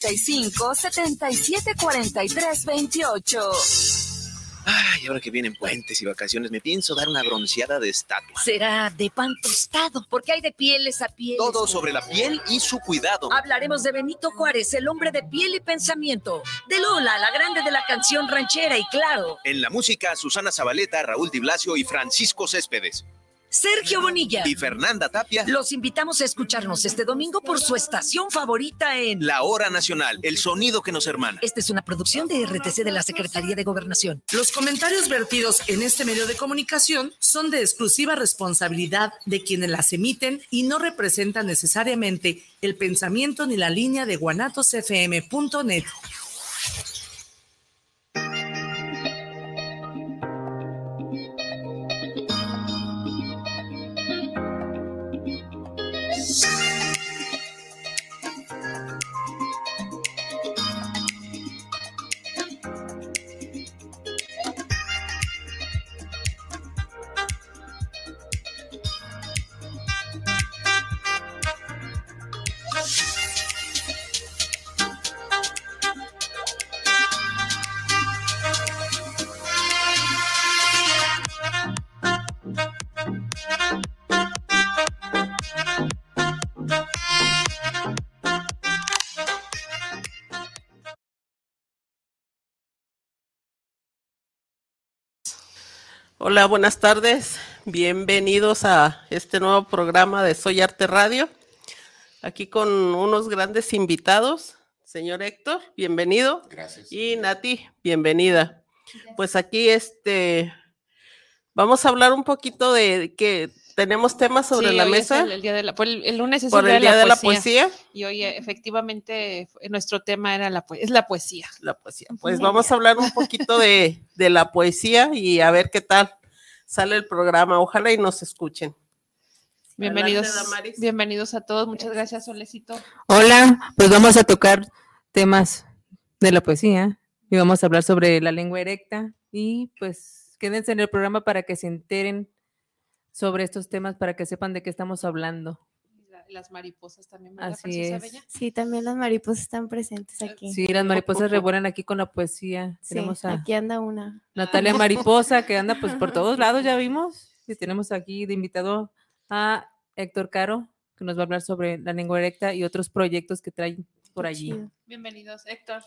35 77 43 28. Ay, ahora que vienen puentes y vacaciones, me pienso dar una bronceada de estatua. Será de pan tostado, porque hay de pieles a pieles. Todo sobre la piel y su cuidado. Hablaremos de Benito Juárez, el hombre de piel y pensamiento. De Lola, la grande de la canción ranchera y claro. En la música, Susana Zabaleta, Raúl Di Blasio y Francisco Céspedes. Sergio Bonilla. Y Fernanda Tapia. Los invitamos a escucharnos este domingo por su estación favorita en La Hora Nacional, el sonido que nos hermana. Esta es una producción de RTC de la Secretaría de Gobernación. Los comentarios vertidos en este medio de comunicación son de exclusiva responsabilidad de quienes las emiten y no representan necesariamente el pensamiento ni la línea de guanatosfm.net. Hola, buenas tardes. Bienvenidos a este nuevo programa de Soy Arte Radio. Aquí con unos grandes invitados. Señor Héctor, bienvenido. Gracias. Y Nati, bienvenida. Pues aquí este vamos a hablar un poquito de que tenemos temas sobre Sí, la hoy es mesa el, el día de la, pues, el, el lunes es por el día de la poesía. Y hoy efectivamente nuestro tema era la poesía, es la poesía. La poesía. Pues vamos a hablar un poquito de, de la poesía y a ver qué tal sale el programa. Ojalá y nos escuchen. Bienvenidos, Adelante, bienvenidos a todos. Muchas gracias, Solecito. Hola, pues vamos a tocar temas de la poesía y vamos a hablar sobre la lengua erecta y pues quédense en el programa para que se enteren sobre estos temas, para que sepan de qué estamos hablando. La- Las mariposas también, ¿verdad, Así es. Bella? Sí, también las mariposas están presentes aquí. Sí, las mariposas revuelan aquí con la poesía. Sí, Tenemos a aquí anda una. Natalia Mariposa que anda pues por todos lados, ya vimos. Y tenemos aquí de invitado a Héctor Caro, que nos va a hablar sobre la lengua erecta y otros proyectos que traen por allí. Bienvenidos, Héctor.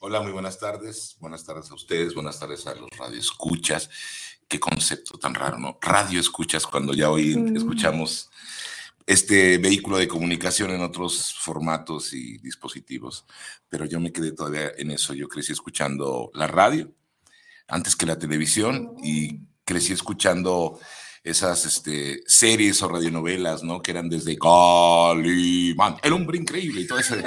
Hola, muy buenas tardes. Buenas tardes a ustedes, buenas tardes a los radioescuchas. Qué concepto tan raro, ¿no? Radio escuchas cuando ya hoy Mm. escuchamos este vehículo de comunicación en otros formatos y dispositivos. Pero yo me quedé todavía en eso. Yo crecí escuchando la radio antes que la televisión y crecí escuchando esas este, series o radionovelas, ¿no? Que eran desde Calimán, El Hombre Increíble y todo ese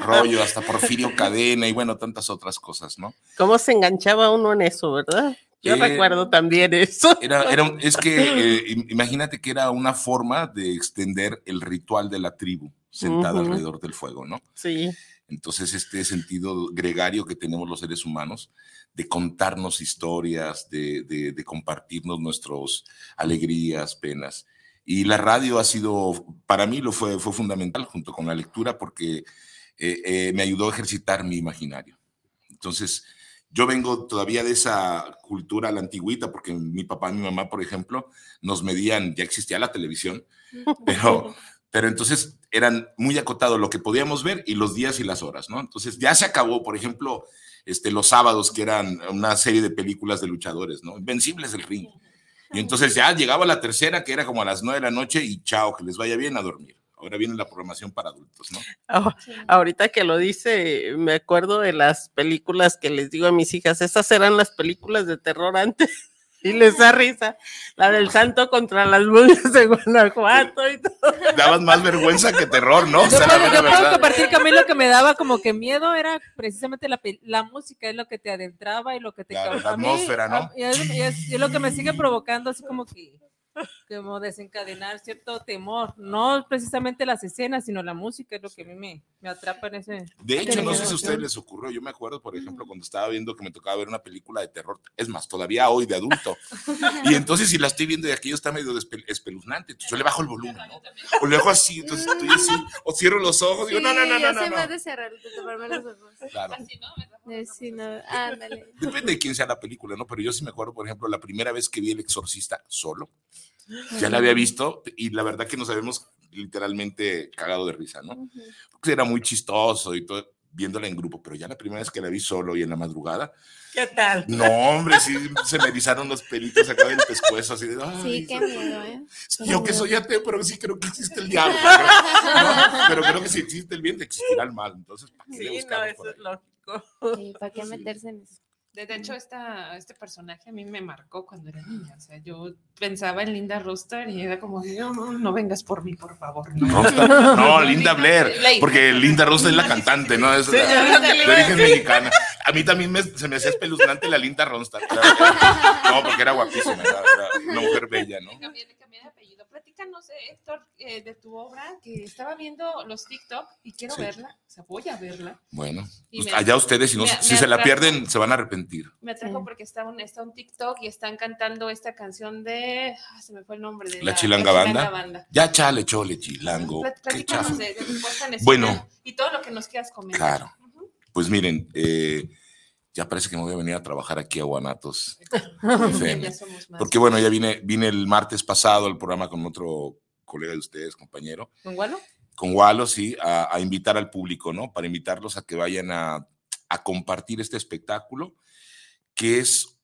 rollo, hasta Porfirio Cadena y bueno, tantas otras cosas, ¿no? ¿Cómo se enganchaba uno en eso, verdad? Yo Eh, recuerdo también eso. Era, era es que eh, im- imagínate que era una forma de extender el ritual de la tribu sentada Ujú. alrededor del fuego, ¿no? Sí. Entonces, este sentido gregario que tenemos los seres humanos de contarnos historias, de, de- de compartirnos nuestras alegrías, penas. Y la radio ha sido, para mí lo fue, fue fundamental junto con la lectura porque eh, eh, me ayudó a ejercitar mi imaginario. Entonces, yo vengo todavía de esa cultura la antigüita, porque mi papá y mi mamá, por ejemplo, nos medían, ya existía la televisión, pero, pero entonces eran muy acotados lo que podíamos ver y los días y las horas, ¿no? Entonces ya se acabó, por ejemplo, este, los sábados, que eran una serie de películas de luchadores, ¿no? Invencibles del ring. Y entonces ya llegaba la tercera, que era como a las nueve de la noche, y chao, que les vaya bien a dormir. Ahora viene la programación para adultos, ¿no? Ah, Ahorita que lo dice, me acuerdo de las películas que les digo a mis hijas, esas eran las películas de terror antes. Y les da risa. La del santo contra las brujas de Guanajuato y todo. Daban más vergüenza que terror, ¿no? O Yo sea, puedo, yo compartir que a mí lo que me daba como que miedo era precisamente la, música, es lo que te adentraba y lo que te causaba. la atmósfera, ¿no? Y es, y es- y es lo que me sigue provocando así como que como desencadenar cierto temor, no precisamente las escenas, sino la música es lo que a mí me, me atrapa en ese. De hecho, no sé si a ustedes les ocurrió, yo me acuerdo, por ejemplo, cuando estaba viendo que me tocaba ver una película de terror, es más, todavía hoy de adulto, y entonces si la estoy viendo y aquello está medio espeluznante, entonces yo le bajo el volumen, ¿no? O le hago así, entonces estoy así, o cierro los ojos, digo, no, no, no, no, no, más no. de cerrar, de taparme los ojos. Claro. Si no, ándale. Depende de quién sea la película, ¿no? Pero yo sí me acuerdo, por ejemplo, la primera vez que vi El Exorcista solo, ya la había visto y la verdad que nos habíamos literalmente cagado de risa, ¿no? Porque era muy chistoso y todo, viéndola en grupo, pero ya la primera vez que la vi solo y en la madrugada, ¿Qué tal? no, hombre, sí se me erizaron los pelitos acá del pescuezo, así de, ay, Sí, qué miedo, ¿eh? yo que soy ateo, pero sí creo que existe el diablo. Pero, no, pero creo que si existe el bien, existirá el mal. Entonces, ¿para qué le Sí, no, eso es lógico. Sí, ¿para qué meterse en eso? De de hecho, esta, este personaje a mí me marcó cuando era niña. O sea, yo pensaba en Linda Rooster y era como, no, no, no vengas por mí, por favor. No, Rooster. No, Linda Blair, porque Linda Rosa es la cantante, ¿no? Es Sí, la- de origen mexicana. A mí también me- se me hacía espeluznante la Linda Ronstadt. No, porque era guapísima, era, era una mujer bella, ¿no? Platícanos, Héctor, eh, de tu obra, que estaba viendo los TikTok y quiero Sí. verla. O sea, voy a verla. Bueno, pues allá ustedes, si, no, me- si me se la pierden, se van a arrepentir. Me atrajo Sí. porque está un, está un TikTok y están cantando esta canción de. ah, se me fue el nombre de La Chilanga Banda. Banda. Ya chale, chole, chilango. Platícanos chafa. de, de tu puesta en escena Bueno. Y todo lo que nos quieras comentar. Claro. Pues miren, eh, ya parece que me voy a venir a trabajar aquí a Guanatos. FM. Porque bueno, ya vine, vine el martes pasado al programa con otro colega de ustedes, compañero. ¿Con Gualo? con Walo, sí, a, a invitar al público, ¿no? Para invitarlos a que vayan a, a compartir este espectáculo, que es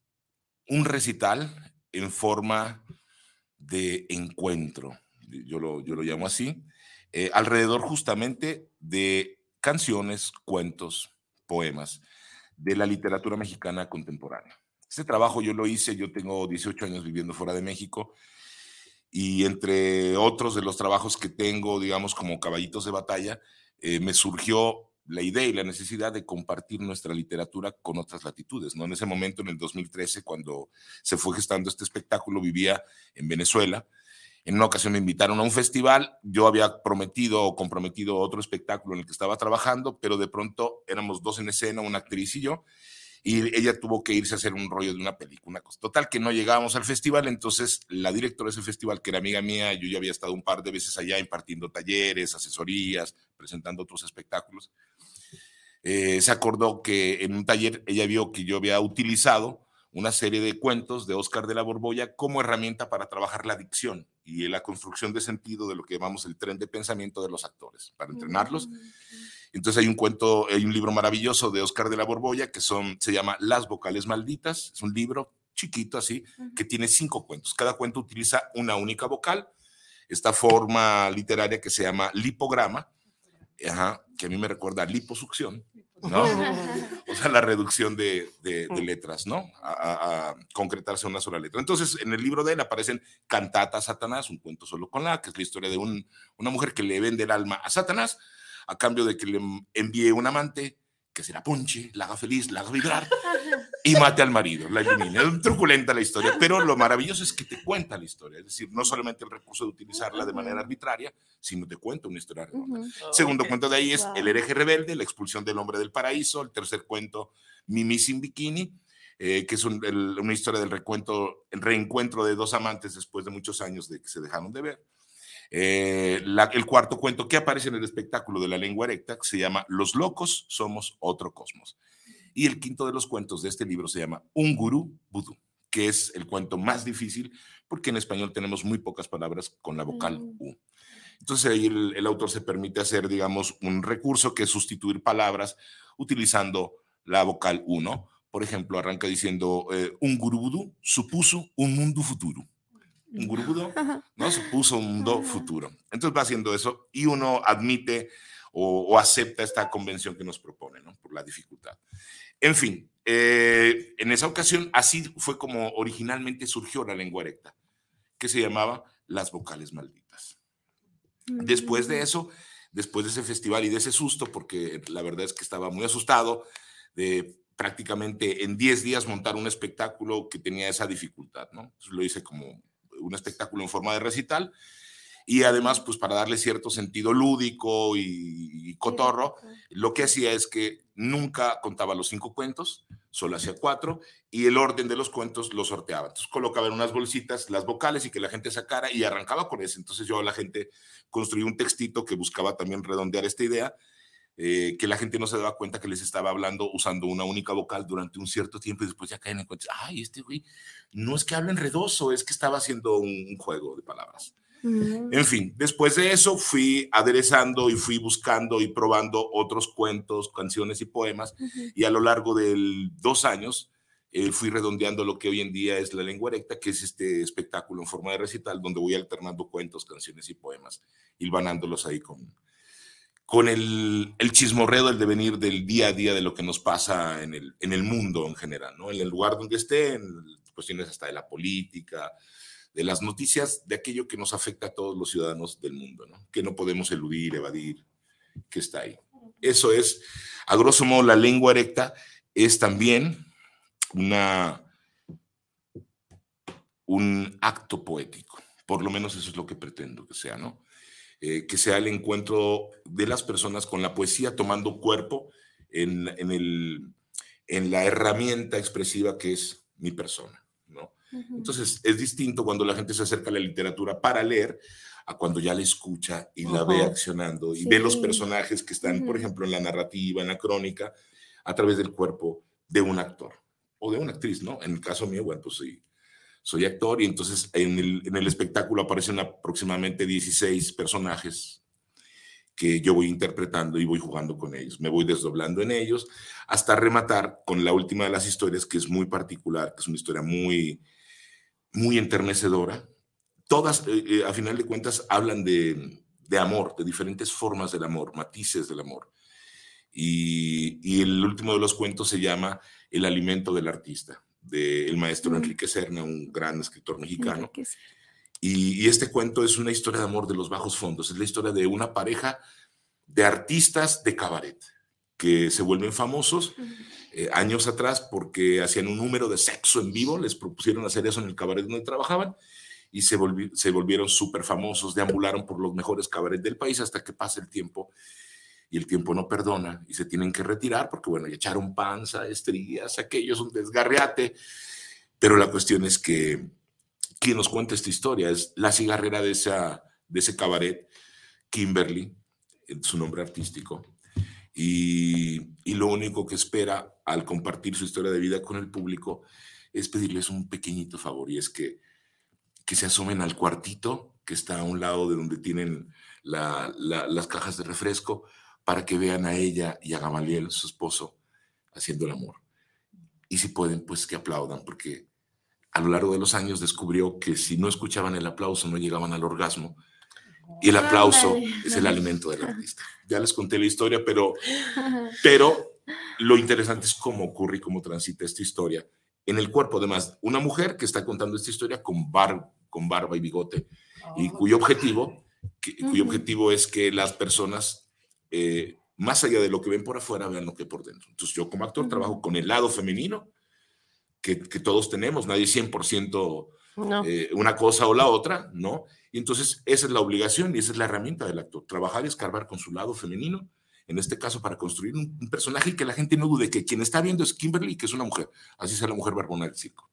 un recital en forma de encuentro, yo lo, yo lo llamo así, eh, alrededor justamente de canciones, cuentos, poemas de la literatura mexicana contemporánea. Este trabajo yo lo hice, yo tengo 18 años viviendo fuera de México y entre otros de los trabajos que tengo, digamos, como caballitos de batalla, eh, me surgió la idea y la necesidad de compartir nuestra literatura con otras latitudes. ¿no? En ese momento, en el 2013, cuando se fue gestando este espectáculo, vivía en Venezuela. En una ocasión me invitaron a un festival, yo había prometido o comprometido otro espectáculo en el que estaba trabajando, pero de pronto éramos dos en escena, una actriz y yo, y ella tuvo que irse a hacer un rollo de una película. Una cosa. Total, que no llegábamos al festival, entonces la directora de ese festival, que era amiga mía, yo ya había estado un par de veces allá impartiendo talleres, asesorías, presentando otros espectáculos, eh, se acordó que en un taller ella vio que yo había utilizado una serie de cuentos de Oscar de la Borbolla como herramienta para trabajar la dicción y la construcción de sentido de lo que llamamos el tren de pensamiento de los actores, para entrenarlos. Entonces hay un cuento, hay un libro maravilloso de Oscar de la Borbolla que son, se llama Las vocales malditas. Es un libro chiquito así, que tiene cinco cuentos. Cada cuento utiliza una única vocal. Esta forma literaria que se llama lipograma, ajá, que a mí me recuerda a liposucción, ¿no? Sea, la reducción de, de- de letras, ¿no? A, a- a concretarse una sola letra. Entonces, en el libro de él aparecen Cantata a Satanás, un cuento solo con la, que es la historia de un- una mujer que le vende el alma a Satanás a cambio de que le envíe un amante que se la ponche, la haga feliz, la haga vibrar y mate al marido, la elimine. Es truculenta la historia, pero lo maravilloso es que te cuenta la historia. Es decir, no solamente el recurso de utilizarla de manera arbitraria, sino te cuenta una historia redonda. Segundo cuento de ahí es El hereje rebelde, la expulsión del hombre del paraíso. El tercer cuento, Mimi sin bikini, eh, que es un- el- una historia del recuento, el reencuentro de dos amantes después de muchos años de que se dejaron de ver. Eh, la- el cuarto cuento que aparece en el espectáculo de la lengua erecta, que se llama Los locos somos otro cosmos. Y el quinto de los cuentos de este libro se llama Un gurú vudú, que es el cuento más difícil porque en español tenemos muy pocas palabras con la vocal U. Entonces ahí el, el autor se permite hacer, digamos, un recurso que es sustituir palabras utilizando la vocal U, ¿no? Por ejemplo, arranca diciendo, eh, un gurú vudú supuso un mundo futuro. Un gurú ¿no? Supuso un mundo futuro. Entonces va haciendo eso y uno admite o, o acepta esta convención que nos propone, ¿no? Por la dificultad. En fin, eh, en esa ocasión así fue como originalmente surgió la lengua erecta, que se llamaba las vocales malditas. Después de eso, después de ese festival y de ese susto, porque la verdad es que estaba muy asustado de prácticamente en 10 días montar un espectáculo que tenía esa dificultad, ¿no? Entonces lo hice como un espectáculo en forma de recital y además, pues para darle cierto sentido lúdico y, y cotorro, lo que hacía es que nunca contaba los cinco cuentos, solo hacía cuatro, y el orden de los cuentos lo sorteaba. Entonces colocaba en unas bolsitas las vocales y que la gente sacara y arrancaba con eso. Entonces yo a la gente construí un textito que buscaba también redondear esta idea, eh, que la gente no se daba cuenta que les estaba hablando usando una única vocal durante un cierto tiempo y después ya caen en cuenta, ay, este güey no es que hable enredoso, es que estaba haciendo un, un juego de palabras. En fin, después de eso fui aderezando y fui buscando y probando otros cuentos, canciones y poemas y a lo largo de dos años eh, fui redondeando lo que hoy en día es La Lengua Erecta, que es este espectáculo en forma de recital donde voy alternando cuentos, canciones y poemas, hilvanándolos ahí con, con el, el chismorreo del devenir del día a día de lo que nos pasa en el, en el mundo en general, ¿no? En el lugar donde esté, en cuestiones hasta de la política, de las noticias, de aquello que nos afecta a todos los ciudadanos del mundo, ¿no? que no podemos eludir, evadir, que está ahí. Eso es, a grosso modo, la lengua erecta es también una, un acto poético, por lo menos eso es lo que pretendo que sea, ¿no? Eh, que sea el encuentro de las personas con la poesía tomando cuerpo en, en, el, en la herramienta expresiva que es mi persona, Entonces, es distinto cuando la gente se acerca a la literatura para leer a cuando ya la escucha y la ve accionando y Sí. ve los personajes que están, por ejemplo, en la narrativa, en la crónica, a través del cuerpo de un actor o de una actriz, ¿no? En el caso mío, bueno, pues sí, soy actor y entonces en el, en el espectáculo aparecen aproximadamente 16 personajes que yo voy interpretando y voy jugando con ellos. Me voy desdoblando en ellos hasta rematar con la última de las historias, que es muy particular, que es una historia muy, muy enternecedora. Todas, eh, eh, a final de cuentas, hablan de, de amor, de diferentes formas del amor, matices del amor. Y, y el último de los cuentos se llama El alimento del artista, del maestro Enrique Serna, un gran escritor mexicano. Y, y este cuento es una historia de amor de los bajos fondos. Es la historia de una pareja de artistas de cabaret que se vuelven famosos eh, años atrás porque hacían un número de sexo en vivo. Les propusieron hacer eso en el cabaret donde trabajaban y se, volvi- se volvieron súper famosos. Deambularon por los mejores cabarets del país hasta que pasa el tiempo y el tiempo no perdona y se tienen que retirar porque, bueno, ya echaron panza, estrías, aquello es un desgarreate. Pero la cuestión es que quien nos cuenta esta historia es la cigarrera de, esa, de ese cabaret, Kimberly, su nombre artístico. Y, y lo único que espera al compartir su historia de vida con el público es pedirles un pequeñito favor y es que, que se asomen al cuartito que está a un lado de donde tienen la- la- las cajas de refresco para que vean a ella y a Gamaliel, su esposo, haciendo el amor. Y si pueden, pues que aplaudan, porque a lo largo de los años descubrió que si no escuchaban el aplauso no llegaban al orgasmo. Y el aplauso es el alimento del artista. Ya les conté la historia, pero, pero lo interesante es cómo ocurre y cómo transita esta historia en el cuerpo. Además, una mujer que está contando esta historia con, bar, con barba y bigote y cuyo objetivo, que- cuyo objetivo es que las personas, eh, más allá de lo que ven por afuera, vean lo que hay por dentro. Entonces, yo como actor trabajo con el lado femenino que, que todos tenemos, nadie es 100% No. eh, una cosa o la otra, ¿no? Y entonces esa es la obligación y esa es la herramienta del actor, trabajar y escarbar con su lado femenino, en este caso para construir un, un personaje y que la gente no dude que quien está viendo es Kimberly, que es una mujer, así sea la mujer barbona del circo,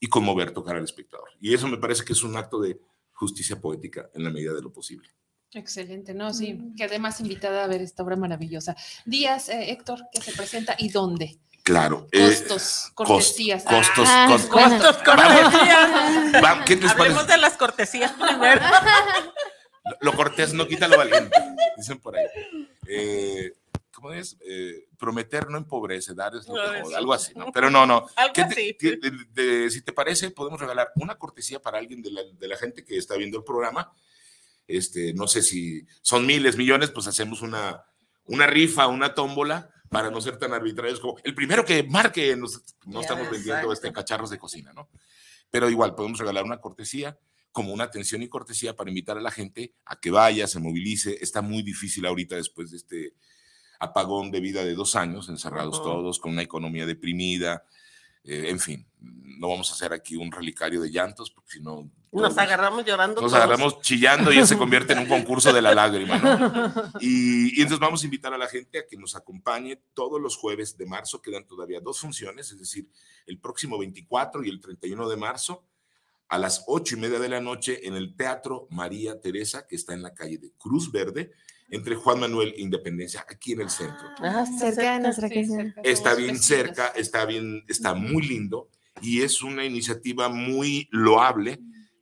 y conmover, tocar al espectador. Y eso me parece que es un acto de justicia poética en la medida de lo posible. Excelente, no, sí, quedé más invitada a ver esta obra maravillosa. Días, eh, Héctor, que se presenta y dónde. Claro. eh, Costos, cos- cortesías. costos, Ah, cos- Costos, cortesías. ¿Qué les Hablemos parece? de las cortesías primero. Lo, lo cortés no quita lo valiente, dicen por ahí. Eh, ¿Cómo es? Eh, prometer no empobrece, dar es lo No, que algo así, ¿no? Pero no, no. Algo ¿Qué te- así. de- si te parece, podemos regalar una cortesía para alguien de la, de la gente que está viendo el programa. Este, no sé si son miles, millones, pues hacemos una, una rifa, una tómbola para no ser tan arbitrarios como el primero que marque, nos- no Ya, estamos vendiendo exacto. este cacharros de cocina, ¿no? Pero igual podemos regalar una cortesía como una atención y cortesía para invitar a la gente a que vaya, se movilice. Está muy difícil ahorita después de este apagón de vida de dos años, encerrados todos, con una economía deprimida, Eh, en fin, no vamos a hacer aquí un relicario de llantos, porque si no... Nos todos- agarramos llorando. Nos todos. agarramos chillando y ya se convierte en un concurso de la lágrima. ¿no? Y, y entonces vamos a invitar a la gente a que nos acompañe todos los jueves de marzo. Quedan todavía dos funciones, es decir, el próximo 24 y el 31 de marzo a las ocho y media de la noche en el Teatro María Teresa, que está en la calle de Cruz Verde, entre Juan Manuel e Independencia, aquí en el centro. Ah, está Cerca de cerca. nuestra Sí, casa. cerca, Está bien cerca, está bien, está muy lindo y es una iniciativa muy loable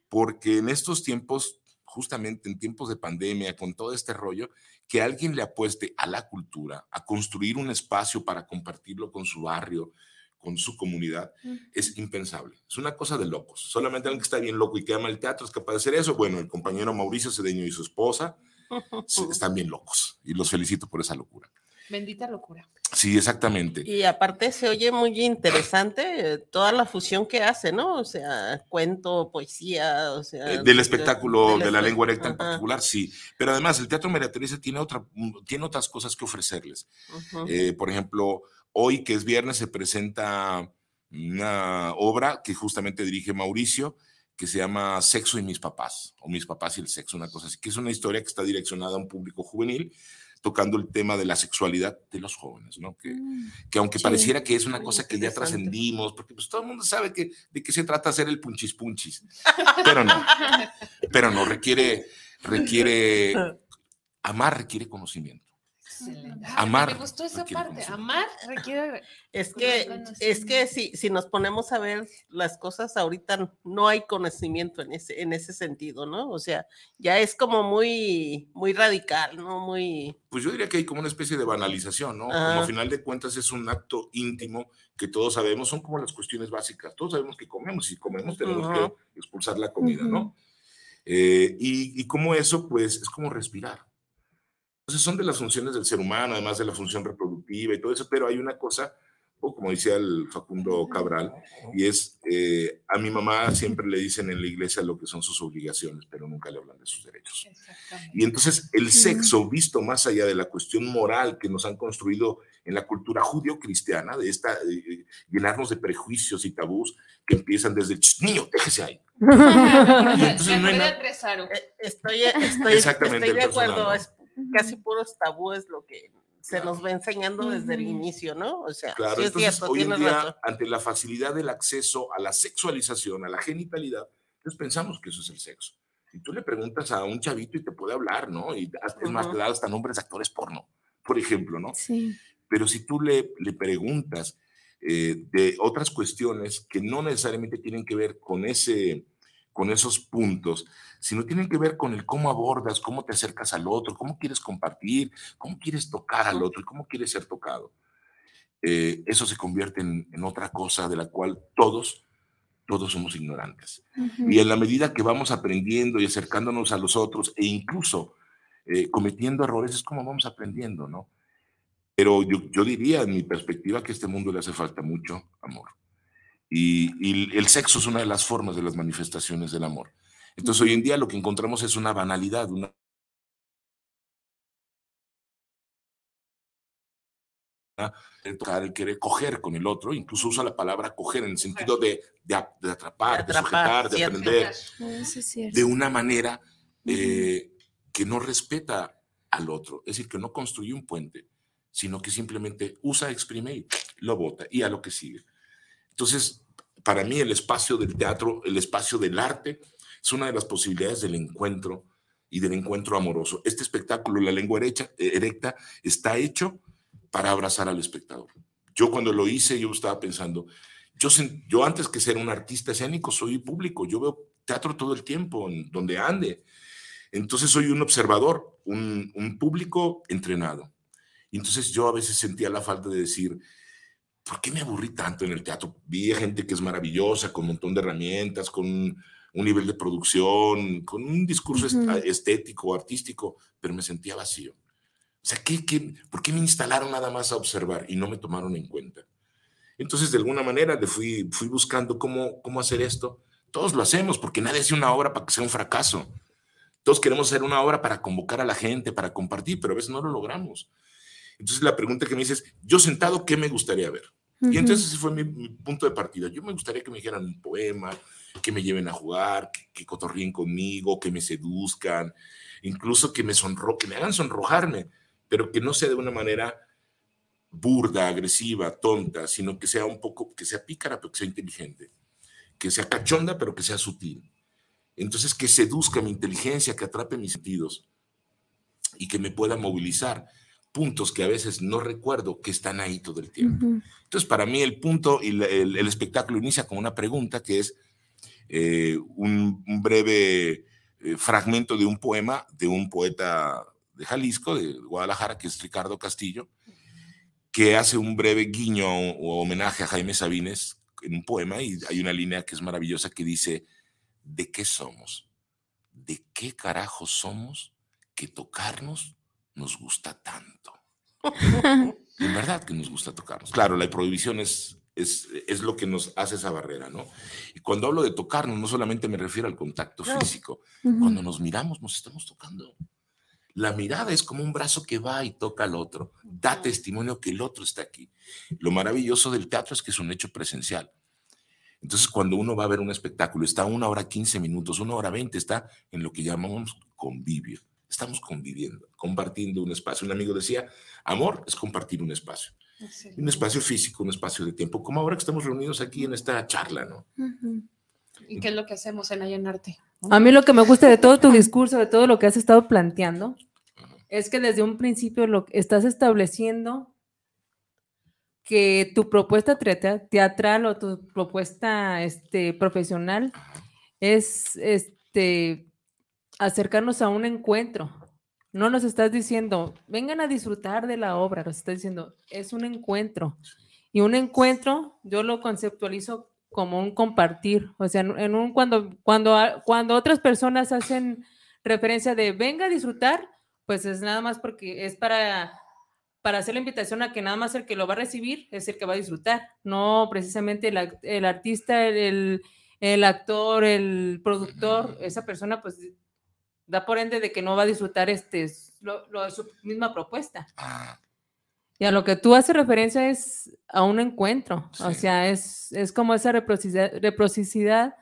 porque en estos tiempos, justamente en tiempos de pandemia, con todo este rollo, que alguien le apueste a la cultura, a construir un espacio para compartirlo con su barrio, con su comunidad, es impensable. Es una cosa de locos. Solamente alguien que está bien loco y que ama el teatro es capaz de hacer eso. Bueno, el compañero Mauricio Cedeño y su esposa están bien locos y los felicito por esa locura. Bendita locura. Sí, exactamente. Y aparte se oye muy interesante eh, toda la fusión que hace, ¿no? O sea, cuento, poesía, o sea. Eh, del espectáculo del de la lengua erecta en particular, sí. Pero además, el Teatro María Teresa tiene, otra, tiene otras cosas que ofrecerles. ujú. Eh, por ejemplo, hoy que es viernes se presenta una obra que justamente dirige Mauricio, que se llama Sexo y mis papás, o Mis papás y el sexo, una cosa así, que es una historia que está direccionada a un público juvenil, tocando el tema de la sexualidad de los jóvenes, ¿no? Que, que aunque sí. pareciera que es una cosa que ya trascendimos, porque pues todo el mundo sabe que, de qué se trata hacer el punchis punchis, pero no, pero no, requiere, requiere, amar requiere conocimiento. Excelente. Ay, Amar Me gustó esa parte. Amar requiere. Es que, es que si, si nos ponemos a ver las cosas ahorita, no hay conocimiento en ese, en ese sentido, ¿no? O sea, ya es como muy, muy radical, ¿no? Muy. Pues yo diría que hay como una especie de banalización, ¿no? Ajá. Como a final de cuentas es un acto íntimo que todos sabemos, son como las cuestiones básicas. Todos sabemos que comemos y si comemos tenemos que expulsar la comida, ¿no? Eh, y, y como eso, pues es como respirar. Entonces son de las funciones del ser humano, además de la función reproductiva y todo eso, pero hay una cosa, o como decía el Facundo Cabral, y es, eh, a mi mamá siempre le dicen en la iglesia lo que son sus obligaciones, pero nunca le hablan de sus derechos. Y entonces el sexo, visto más allá de la cuestión moral que nos han construido en la cultura judío-cristiana, de esta, eh, llenarnos de prejuicios y tabús que empiezan desde el "Ch, niño, déjese ahí. Entonces no hay. Eh, Estoy, estoy, Exactamente, estoy de acuerdo, casi puros tabúes lo que se Claro. nos va enseñando desde el inicio, ¿no? O sea, Claro, sí es entonces cierto, hoy en día, razón. ante la facilidad del acceso a la sexualización, a la genitalidad, pues pensamos que eso es el sexo. Y tú le preguntas a un chavito y te puede hablar, ¿no? Y hasta- es más, Ujú. te da hasta nombres de actores porno, por ejemplo, ¿no? Sí. Pero si tú le, le preguntas eh, de otras cuestiones que no necesariamente tienen que ver con, ese, con esos puntos, sino tienen que ver con el cómo abordas, cómo te acercas al otro, cómo quieres compartir, cómo quieres tocar al otro y cómo quieres ser tocado. Eh, eso se convierte en, en otra cosa de la cual todos, todos somos ignorantes. Y en la medida que vamos aprendiendo y acercándonos a los otros e incluso eh, cometiendo errores, es como vamos aprendiendo, ¿no? Pero yo, yo diría, en mi perspectiva, que a este mundo le hace falta mucho amor. Y, y el sexo es una de las formas de las manifestaciones del amor. Entonces, hoy en día lo que encontramos es una banalidad, una el tocar, el querer coger con el otro, incluso usa la palabra coger en el sentido de, de, a- de atrapar, De de, atrapar, sujetar, de aprender, Ah, es de una manera eh, que no respeta al otro, es decir, que no construye un puente, sino que simplemente usa, exprime y lo bota y a lo que sigue. Entonces, para mí el espacio del teatro, el espacio del arte, es una de las posibilidades del encuentro y del encuentro amoroso. Este espectáculo, La lengua erecta, eh, erecta, está hecho para abrazar al espectador. Yo cuando lo hice, yo estaba pensando, yo, yo antes que ser un artista escénico, soy público, yo veo teatro todo el tiempo, donde ande. Entonces soy un observador, un, un público entrenado. Entonces yo a veces sentía la falta de decir, ¿por qué me aburrí tanto en el teatro? Vi a gente que es maravillosa, con un montón de herramientas, con un, un nivel de producción, con un discurso est- Ujú. estético, artístico, pero me sentía vacío. O sea, ¿qué, qué, por qué me instalaron nada más a observar y no me tomaron en cuenta? Entonces, de alguna manera, fui, fui buscando cómo, cómo hacer esto. Todos lo hacemos porque nadie hace una obra para que sea un fracaso. Todos queremos hacer una obra para convocar a la gente, para compartir, pero a veces no lo logramos. Entonces, la pregunta que me dices, yo sentado, ¿qué me gustaría ver? Y entonces ese fue mi, mi punto de partida. Yo me gustaría que me dijeran un poema, que me lleven a jugar, que, que cotorríen conmigo, que me seduzcan, incluso que me sonro, que me hagan sonrojarme, pero que no sea de una manera burda, agresiva, tonta, sino que sea un poco, que sea pícara, pero que sea inteligente, que sea cachonda, pero que sea sutil. Entonces, que seduzca mi inteligencia, que atrape mis sentidos y que me pueda movilizar puntos que a veces no recuerdo que están ahí todo el tiempo. Entonces, para mí el punto y el, el espectáculo inicia con una pregunta que es eh, un, un breve eh, fragmento de un poema de un poeta de Jalisco, de Guadalajara, que es Ricardo Castillo, que hace un breve guiño o homenaje a Jaime Sabines en un poema y hay una línea que es maravillosa que dice, ¿de qué somos? ¿De qué carajo somos que tocarnos nos gusta tanto? En verdad que nos gusta tocarnos. Claro, la prohibición es, es, es lo que nos hace esa barrera, ¿no? Y cuando hablo de tocarnos, no solamente me refiero al contacto No. físico. Cuando nos miramos, nos estamos tocando. La mirada es como un brazo que va y toca al otro, da testimonio que el otro está aquí. Lo maravilloso del teatro es que es un hecho presencial. Entonces, cuando uno va a ver un espectáculo, está una hora 15 minutos, una hora 20, está en lo que llamamos convivio. Estamos conviviendo, compartiendo un espacio. Un amigo decía, amor es compartir un espacio. Un espacio físico, un espacio de tiempo, como ahora que estamos reunidos aquí en esta charla, ¿no? ¿Y qué es lo que hacemos en Allanarte? A mí lo que me gusta de todo tu discurso, de todo lo que has estado planteando, es que desde un principio lo que estás estableciendo que tu propuesta teatra- teatral o tu propuesta este, profesional es este, acercarnos a un encuentro. No nos estás diciendo, vengan a disfrutar de la obra, nos estás diciendo, es un encuentro. Y un encuentro, yo lo conceptualizo como un compartir. O sea, en un, cuando, cuando, cuando otras personas hacen referencia de venga a disfrutar, pues es nada más porque es para, para hacer la invitación a que nada más el que lo va a recibir es el que va a disfrutar, no precisamente el, el artista, el, el- el actor, el productor, esa persona pues da por ende de que no va a disfrutar este, lo, lo- su misma propuesta. Y a lo que tú haces referencia es a un encuentro, o sea, es, es como esa reciprocidad, reciprocidad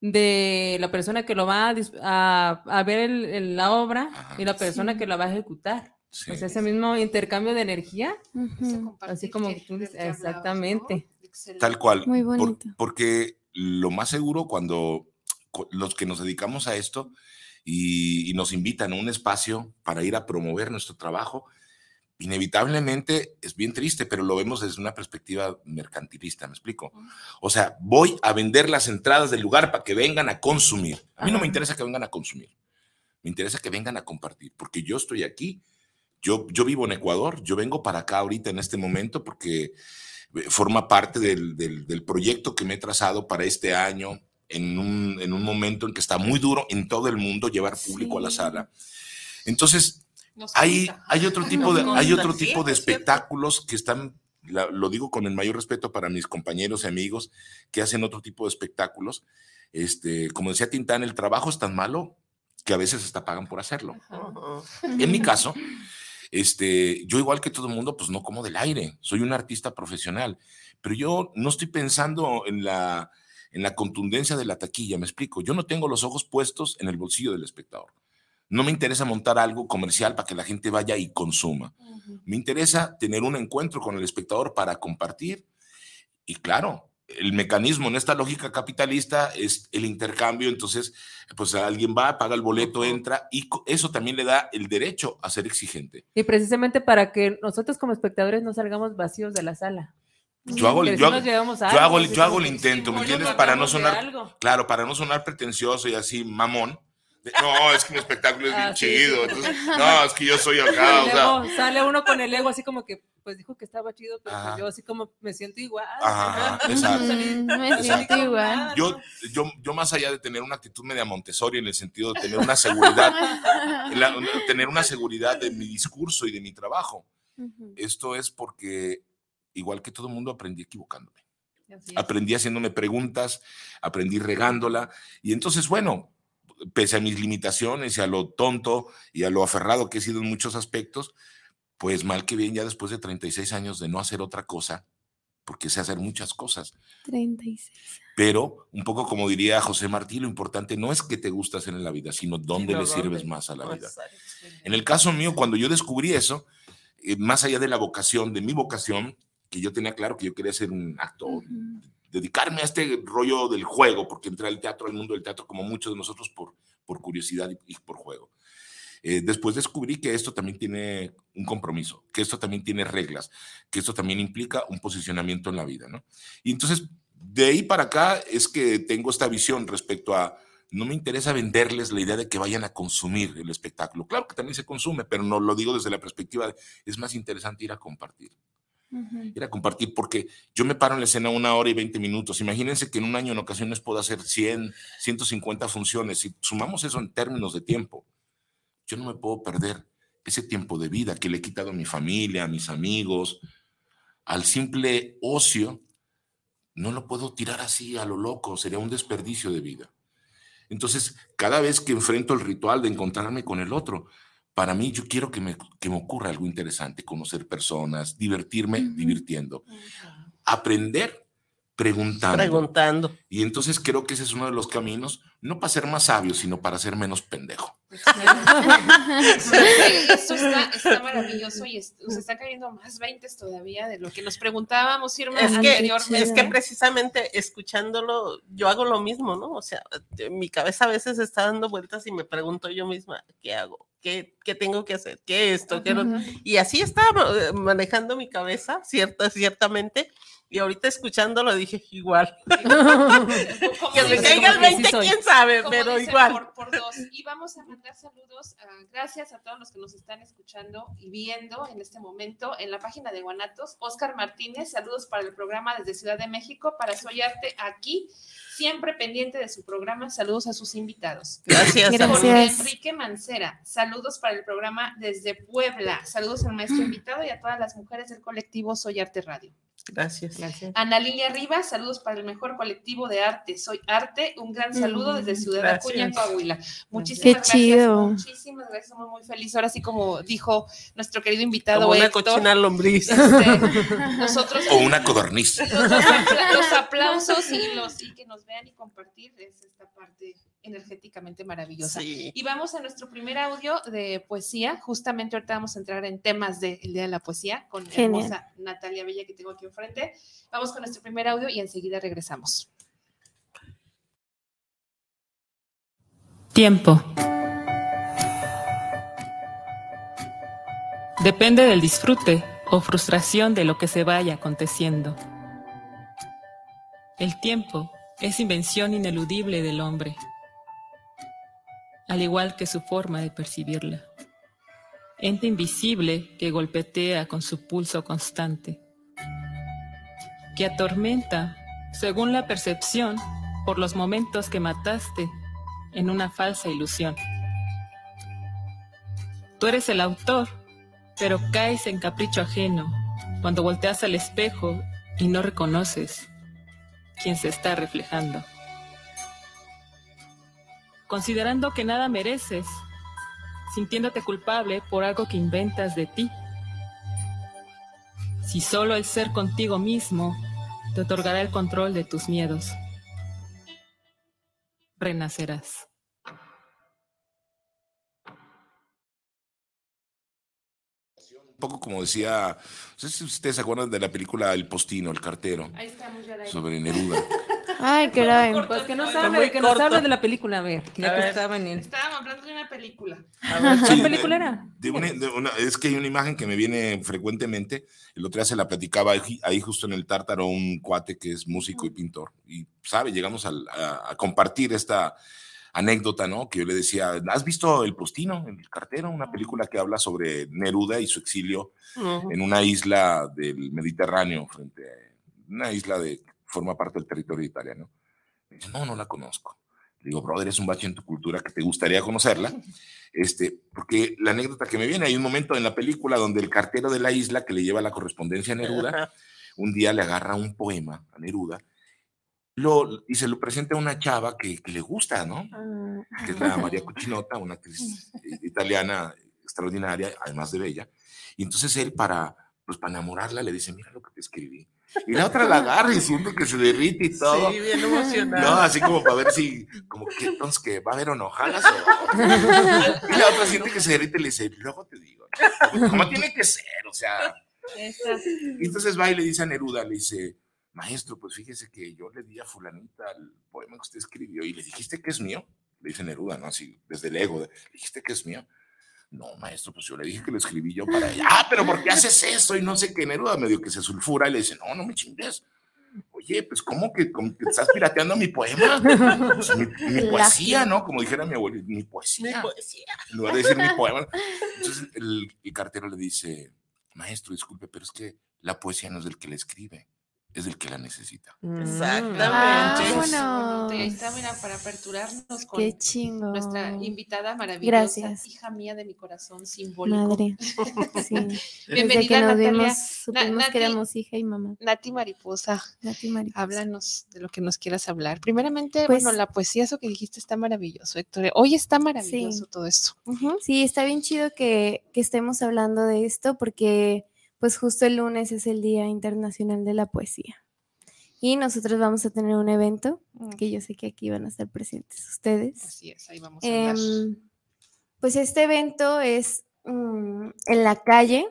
de la persona que lo va a, a- a ver el- el- la obra y la persona Sí. que la va a ejecutar. O sea, ese mismo intercambio de energía, así como tú dices, exactamente. Tal cual. Muy por- bonito. porque lo más seguro cuando cu- los que nos dedicamos a esto y, y nos invitan a un espacio para ir a promover nuestro trabajo, inevitablemente es bien triste, pero lo vemos desde una perspectiva mercantilista, ¿me explico? O sea, voy a vender las entradas del lugar para que vengan a consumir. A mí no me interesa que vengan a consumir, me interesa que vengan a compartir, porque yo estoy aquí, yo, yo vivo en Ecuador, yo vengo para acá ahorita en este momento porque eh, forma parte del, del- del proyecto que me he trazado para este año, en un, en un momento en que está muy duro en todo el mundo llevar público a la sala. Entonces, hay, hay otro tipo de, hay otro sí, tipo de espectáculos que están, la- lo digo con el mayor respeto para mis compañeros y amigos que hacen otro tipo de espectáculos. Este, como decía Tintán, el trabajo es tan malo que a veces hasta pagan por hacerlo. En mi caso, este, yo igual que todo el mundo, pues no como del aire, soy un artista profesional, pero yo no estoy pensando en la, en la contundencia de la taquilla, me explico, yo no tengo los ojos puestos en el bolsillo del espectador. No me interesa montar algo comercial para que la gente vaya y consuma. Me interesa tener un encuentro con el espectador para compartir. Y claro, el mecanismo en esta lógica capitalista es el intercambio. Entonces, pues alguien va, paga el boleto, entra y eso también le da el derecho a ser exigente. Y precisamente para que nosotros como espectadores no salgamos vacíos de la sala. Yo hago, yo, hago- yo hago, yo hago el intento, ¿me entiendes? Para no sonar, claro, para no sonar pretencioso y así mamón. De, No, es que mi espectáculo es bien Ah, sí, chido. entonces, no, es que yo soy acá, o sea. sale uno con el ego así como que, pues dijo que estaba chido, pero pues Ajá. yo así como me siento igual. Ajá, ajá. exacto. Mm, me Exacto. siento igual. Yo, yo, yo más allá de tener una actitud media Montessori en el sentido de tener una seguridad, la- tener una seguridad de mi discurso y de mi trabajo, esto es porque igual que todo el mundo aprendí equivocándome. Aprendí haciéndome preguntas, aprendí regándola y entonces, bueno, pese a mis limitaciones y a lo tonto y a lo aferrado que he sido en muchos aspectos, pues mal que bien ya después de 36 años de no hacer otra cosa, porque sé hacer muchas cosas. 36. Pero, un poco como diría José Martí, lo importante no es que te gusta hacer en la vida, sino dónde Sino le sirves dónde. más a la vida. En el caso mío, cuando yo descubrí eso, eh, más allá de la vocación, de mi vocación, que yo tenía claro que yo quería ser un actor, dedicarme a este rollo del juego, porque entré al teatro, al mundo del teatro, como muchos de nosotros, por, por curiosidad y, por juego. Eh, después descubrí que esto también tiene un compromiso, que esto también tiene reglas, que esto también implica un posicionamiento en la vida, ¿no? Y entonces, de ahí para acá es que tengo esta visión respecto a, no me interesa venderles la idea de que vayan a consumir el espectáculo. Claro que también se consume, pero no lo digo desde la perspectiva de, es más interesante ir a compartir ir a compartir, porque yo me paro en la escena una hora y 20 minutos. Imagínense que en un año en ocasiones puedo hacer 100, 150 funciones. Si sumamos eso en términos de tiempo, yo no me puedo perder ese tiempo de vida que le he quitado a mi familia, a mis amigos, al simple ocio. No lo puedo tirar así a lo loco, sería un desperdicio de vida. Entonces, cada vez que enfrento el ritual de encontrarme con el otro, para mí yo quiero que me, que me ocurra algo interesante, conocer personas, divertirme divirtiendo, aprender preguntando. Preguntando. Y entonces creo que ese es uno de los caminos, no para ser más sabio, sino para ser menos pendejo. Esto está, está maravilloso y es- nos está cayendo más 20 todavía de lo que nos preguntábamos, Irma, Es que, anteriormente. es que precisamente escuchándolo, yo hago lo mismo, ¿no? O sea, mi cabeza a veces está dando vueltas y me pregunto yo misma, ¿qué hago? ¿Qué, qué tengo que hacer? ¿Qué esto? ¿Qué lo-?" Ujú. Y así estaba eh, manejando mi cabeza, cierta, ciertamente. Y ahorita escuchándolo dije, igual. Que me caiga el como que sí 20, soy. quién sabe, como pero igual. Por, por dos. Y vamos a mandar saludos. ah, gracias a todos los que nos están escuchando y viendo en este momento en la página de Guanatos. Oscar Martínez, saludos para el programa desde Ciudad de México. Para Soy Arte aquí, siempre pendiente de su programa. Saludos a sus invitados. Gracias. Gracias. Enrique Mancera, saludos para el programa desde Puebla. Saludos al maestro invitado y a todas las mujeres del colectivo Soy Arte Radio. Gracias. Ana Lilia Rivas, saludos para el mejor colectivo de arte. Soy Arte, un gran saludo desde Ciudad Gracias. Acuña, Coahuila. Muchísimas Qué gracias. chido. Muchísimas gracias, somos muy felices. Ahora sí, como dijo nuestro querido invitado Como una Héctor, cochina lombriz. este, nosotros O una codorniz. los, los aplausos y los y que nos vean y compartir es esta parte energéticamente maravillosa. Sí. Y vamos a nuestro primer audio de poesía. Justamente ahorita vamos a entrar en temas del Día de la Poesía con la Genial. hermosa Natalia Bella que tengo aquí enfrente. Vamos con nuestro primer audio y enseguida regresamos. Tiempo. Depende del disfrute o frustración de lo que se vaya aconteciendo. El tiempo es invención ineludible del hombre, al igual que su forma de percibirla. Ente invisible que golpetea con su pulso constante, que atormenta, según la percepción, por los momentos que mataste en una falsa ilusión. Tú eres el autor, pero caes en capricho ajeno cuando volteas al espejo y no reconoces quién se está reflejando. Considerando que nada mereces, sintiéndote culpable por algo que inventas de ti. Si solo el ser contigo mismo te otorgará el control de tus miedos, renacerás. Un poco como decía, no sé si ustedes se acuerdan de la película El Postino, El Cartero, Ahí estamos ya. sobre Neruda. Ay, qué grave. Pues que nos hable, que nos hable de la película, a ver, ya A que ver. estaban en... Estábamos hablando de una película. ¿Cuál Sí, película de- era? de una- de una- es que hay una imagen que me viene frecuentemente. El otro día se la platicaba ahí, ahí justo en el Tártaro un cuate que es músico y pintor. Y, sabe, llegamos a, a compartir esta anécdota, ¿no? Que yo le decía, ¿has visto El Postino, El Cartero? Una película que habla sobre Neruda y su exilio en una isla del Mediterráneo, frente a una isla de forma parte del territorio italiano. Me dice, no, no la conozco. Le digo, brother, es un bache en tu cultura que te gustaría conocerla. Este, porque la anécdota que me viene, hay un momento en la película donde el cartero de la isla que le lleva la correspondencia a Neruda, un día le agarra un poema a Neruda lo, y se lo presenta a una chava que, que le gusta, ¿no? que es la María Cuchinota, una actriz italiana extraordinaria, además de bella. Y entonces él, para pues para enamorarla le dice, mira lo que te escribí. Y la otra la agarra y siente que se derrite y todo. Sí, bien emocionada. No, así como para ver si, como que entonces que va a haber enojadas o... Y la otra siente que se derrite y le dice, luego te digo, ¿cómo tiene que ser? O sea, y entonces va y le dice a Neruda, le dice, maestro, pues fíjese que yo le di a fulanita el poema que usted escribió y le dijiste que es mío. Le dice Neruda, ¿no? Así, desde el ego, le dijiste que es mío. No, maestro, pues yo le dije que lo escribí yo para ella. Ah, pero ¿por qué haces eso? Y no sé qué, Neruda medio que se sulfura y le dice, no, no me chingues. Oye, pues ¿cómo que, como que estás pirateando mi poema? Pues, mi, mi poesía, ¿no? Como dijera mi abuelo, mi poesía. Mi poesía. En lugar de decir mi poema. Entonces el, el cartero le dice, maestro, disculpe, pero es que la poesía no es del que la escribe, es del que la necesita. Exactamente. Ah, Ahí bueno. está, mira, para aperturarnos con Qué chingo. nuestra invitada maravillosa, Gracias. hija mía de mi corazón simbólico. Madre. Sí. Desde Bienvenida, que nos Natalia. vimos, supimos Nati- que éramos hija y mamá. Nati Mariposa, Nati Mariposa. háblanos de lo que nos quieras hablar. Primeramente, Pues- bueno, la poesía, eso que dijiste está maravilloso, Héctor. Hoy está maravilloso todo esto. Ujú. Sí, está bien chido que, que estemos hablando de esto porque pues justo el lunes es el Día Internacional de la Poesía. Y nosotros vamos a tener un evento que yo sé que aquí van a estar presentes ustedes. Así es, ahí vamos a. Em, pues este evento es mm, en la calle,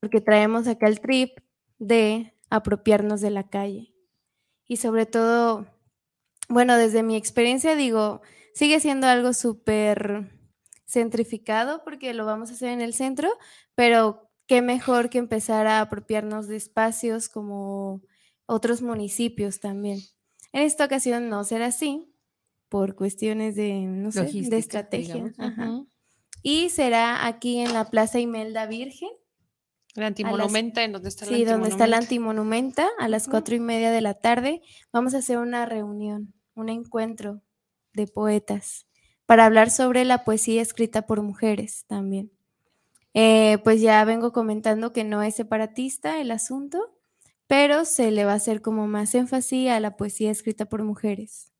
porque traemos acá el trip de apropiarnos de la calle. Y sobre todo, bueno, desde mi experiencia digo, sigue siendo algo súper centrificado porque lo vamos a hacer en el centro, pero qué mejor que empezar a apropiarnos de espacios como otros municipios también. En esta ocasión no será así, por cuestiones de, no sé, de estrategia. ajá. Y será aquí en la Plaza Imelda Virgen. El antimonumenta, en donde está el Sí, donde está la antimonumenta, a las cuatro y media de la tarde. Vamos a hacer una reunión, un encuentro de poetas para hablar sobre la poesía escrita por mujeres también. Eh, pues ya vengo comentando que no es separatista el asunto, pero se le va a hacer como más énfasis a la poesía escrita por mujeres.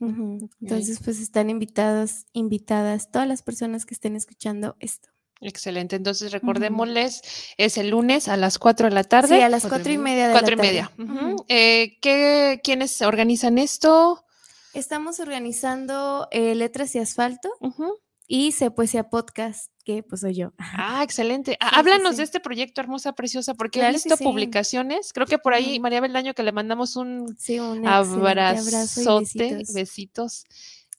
Entonces, pues están invitadas, invitadas todas las personas que estén escuchando esto. Excelente. Entonces, recordémosles, es el lunes a las 4 de la tarde. Sí, a las cuatro y media de la y tarde. media. Ujú. Ujú. Eh, ¿qué- ¿Quiénes organizan esto? Estamos organizando eh, Letras y Asfalto. Y Se Poesía Podcast, que pues soy yo. Ah, excelente. Ah, Sí, háblanos sí. de este proyecto hermosa, preciosa, porque Claro he visto publicaciones. Creo que por ahí. María Beldaño que le mandamos un un abrazo abrazote, besitos. besitos.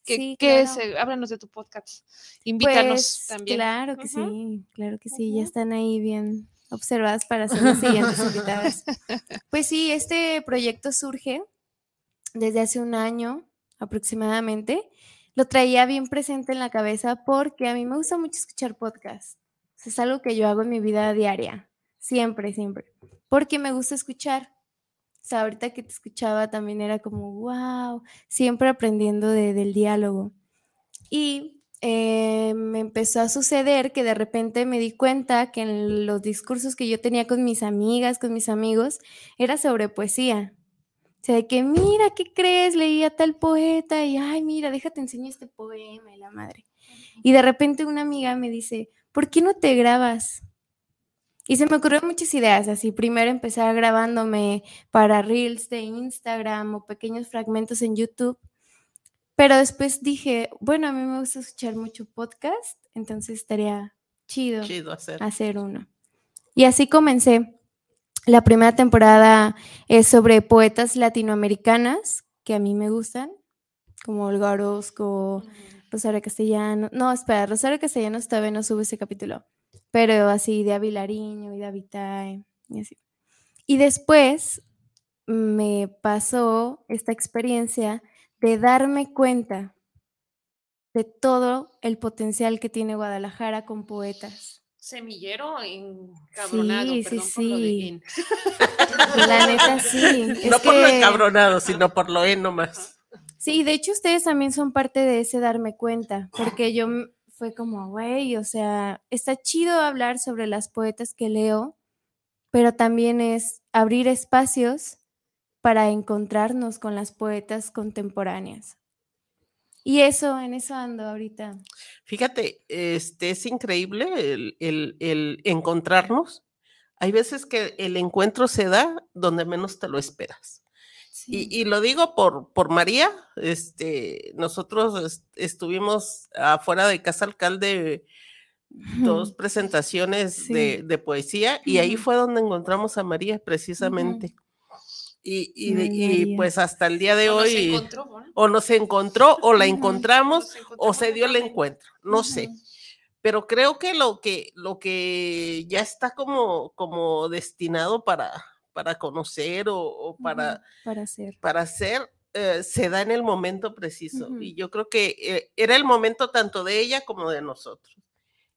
¿Qué, qué es? claro. Eh, Háblanos de tu podcast. Invítanos Pues, también. Claro que sí, claro que sí, ya están ahí bien observadas para ser las siguientes invitadas. Pues sí, este proyecto surge desde hace un año aproximadamente. Lo traía bien presente en la cabeza porque a mí me gusta mucho escuchar podcasts. Es algo que yo hago en mi vida diaria, siempre, siempre, porque me gusta escuchar. O sea, ahorita que te escuchaba también era como, wow, siempre aprendiendo de- del diálogo. Y eh, me empezó a suceder que de repente me di cuenta que en los discursos que yo tenía con mis amigas, con mis amigos, era sobre poesía. O sea, de que mira, ¿qué crees? Leía tal poeta y, ay, mira, déjate enseño este poema y la madre. Y de repente una amiga me dice, ¿por qué no te grabas? Y se me ocurrieron muchas ideas, así primero empezar grabándome para reels de Instagram o pequeños fragmentos en YouTube. Pero después dije, bueno, a mí me gusta escuchar mucho podcast, entonces estaría chido, Chido hacer. hacer uno. Y así comencé. La primera temporada es sobre poetas latinoamericanas que a mí me gustan, como Olga Orozco, Rosario Castellano. No, espera, Rosario Castellanos todavía no sube ese capítulo, pero así de Avilariño y de Avitae y así. Y después me pasó esta experiencia de darme cuenta de todo el potencial que tiene Guadalajara con poetas. Semillero encabronado, Sí, sí, lo de sí. La neta, sí. no es por lo encabronado, sino por lo en nomás. Sí, de hecho ustedes también son parte de ese darme cuenta, porque yo fue como, güey, o sea, está chido hablar sobre las poetas que leo, pero también es abrir espacios para encontrarnos con las poetas contemporáneas. Y eso, en eso ando ahorita. Fíjate, este es increíble el, el- el encontrarnos. hay veces que el encuentro se da donde menos te lo esperas. Y, y lo digo por, por María, este, nosotros est- estuvimos afuera de Casa Alcalde dos presentaciones de, de poesía y ahí fue donde encontramos a María precisamente. Y, y y, pues hasta el día de O nos hoy encontró, ¿no? o nos encontró o la encontramos encontró, o se dio el encuentro, no sé. Pero creo que lo que, lo que ya está como, como destinado para, para conocer o, o para, para hacer. para hacer, eh, se da en el momento preciso. Ujú. Y yo creo que eh, era el momento tanto de ella como de nosotros.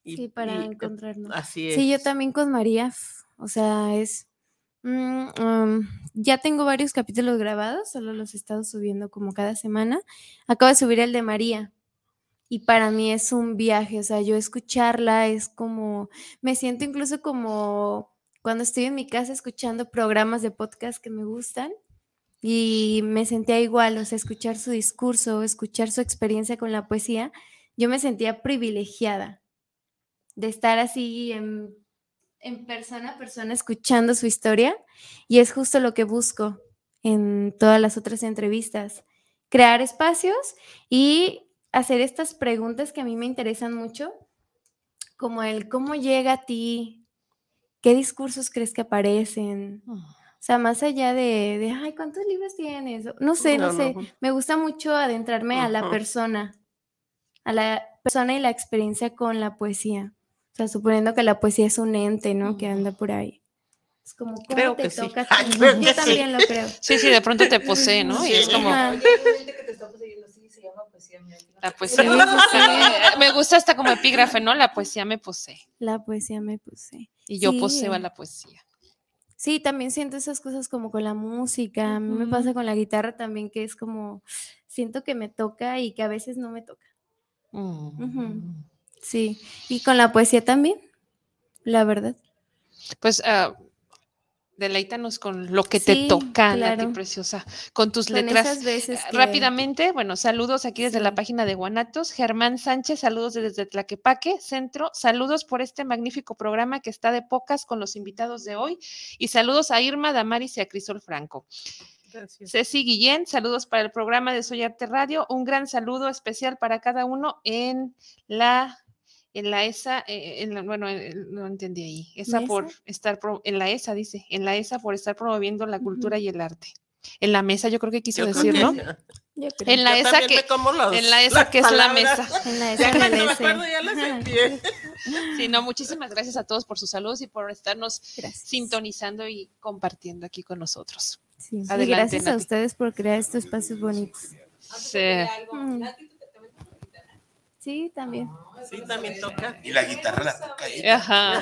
Y- Sí, para y, encontrarnos. Así es. Sí, yo también con María, o sea, es... mm, ya tengo varios capítulos grabados, solo los he estado subiendo como cada semana. Acabo de subir el de María y para mí es un viaje, o sea, yo escucharla es como, me siento incluso como cuando estoy en mi casa escuchando programas de podcast que me gustan y me sentía igual, o sea, escuchar su discurso, escuchar su experiencia con la poesía, yo me sentía privilegiada de estar así en, en persona a persona escuchando su historia y es justo lo que busco en todas las otras entrevistas, crear espacios y hacer estas preguntas que a mí me interesan mucho, como el cómo llega a ti, qué discursos crees que aparecen, o sea, más allá de, de ay, ¿cuántos libros tienes? No sé, no, No, sé, no. me gusta mucho adentrarme a la persona, a la persona y la experiencia con la poesía. O sea, suponiendo que la poesía es un ente, ¿no? Que anda por ahí. Es como, ¿cómo Creo te que toca? Ay, que Yo sí. también lo creo. Sí, sí, de pronto te posee, ¿no? Y es como Ajá. la poesía. me posee. Me gusta hasta como epígrafe, ¿no? La poesía me posee. La poesía me puse. Y yo Sí. poseo a la poesía. Sí, también siento esas cosas como con la música. A mí me pasa con la guitarra también, que es como, siento que me toca y que a veces no me toca. Ujú. Sí, y con la poesía también, la verdad. Pues ah, deleítanos con lo que Sí, te toca, Nati claro. Preciosa, con tus Con letras. esas veces Ah, que- Rápidamente, bueno, saludos aquí desde la página de Guanatos. Germán Sánchez, saludos desde Tlaquepaque, Centro. Saludos por este magnífico programa que está de pocas con los invitados de hoy. Y saludos a Irma, Damaris y a Crisol Franco. Gracias. Ceci Guillén, saludos para el programa de Soy Arte Radio. Un gran saludo especial para cada uno en la en la ESA, eh, en la- bueno, eh, no entendí ahí. Esa ¿Mesa? por estar pro- en la ESA dice, en la ESA por estar promoviendo la cultura y el arte. En la mesa, yo creo que quiso Yo decir, ¿no? Yo creo. En la Yo ESA que los- en la ESA que es la mesa. En la Ya esa cuando me acuerdo ya las Ajá. envié. Sí, no, muchísimas gracias a todos por sus saludos y por estarnos Gracias. sintonizando y compartiendo aquí con nosotros. Sí, Adelante, gracias a ustedes por crear estos espacios bonitos. Sí. Sí, también. Sí, también toca. Y la guitarra la toca ella. Ajá.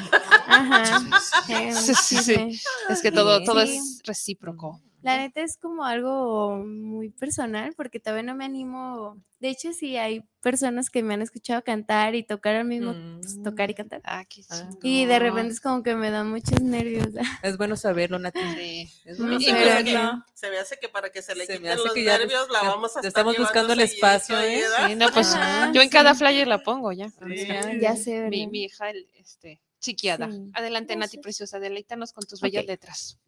Ajá. Eh, Sí, sí, sí. Es que todo, todo Sí. es recíproco. La neta es como algo muy personal porque todavía no me animo. De hecho, sí hay personas que me han escuchado cantar y tocar al mismo, pues, tocar y cantar. Ah, qué Ah. Y de repente es como que me dan muchos nervios. Es bueno saberlo, Nati. Sí. Es No bueno sé, Y saberlo. que no. se me hace que para que se le Se me quiten hace los que ya nervios la vamos a estamos buscando el espacio, ¿eh? no, pues yo en cada flyer la pongo ya. Sí. Ya sé, Mi, hija, el- este, chiquiada. Sí. Adelante, Nati. Preciosa, deleítanos con tus bellas letras.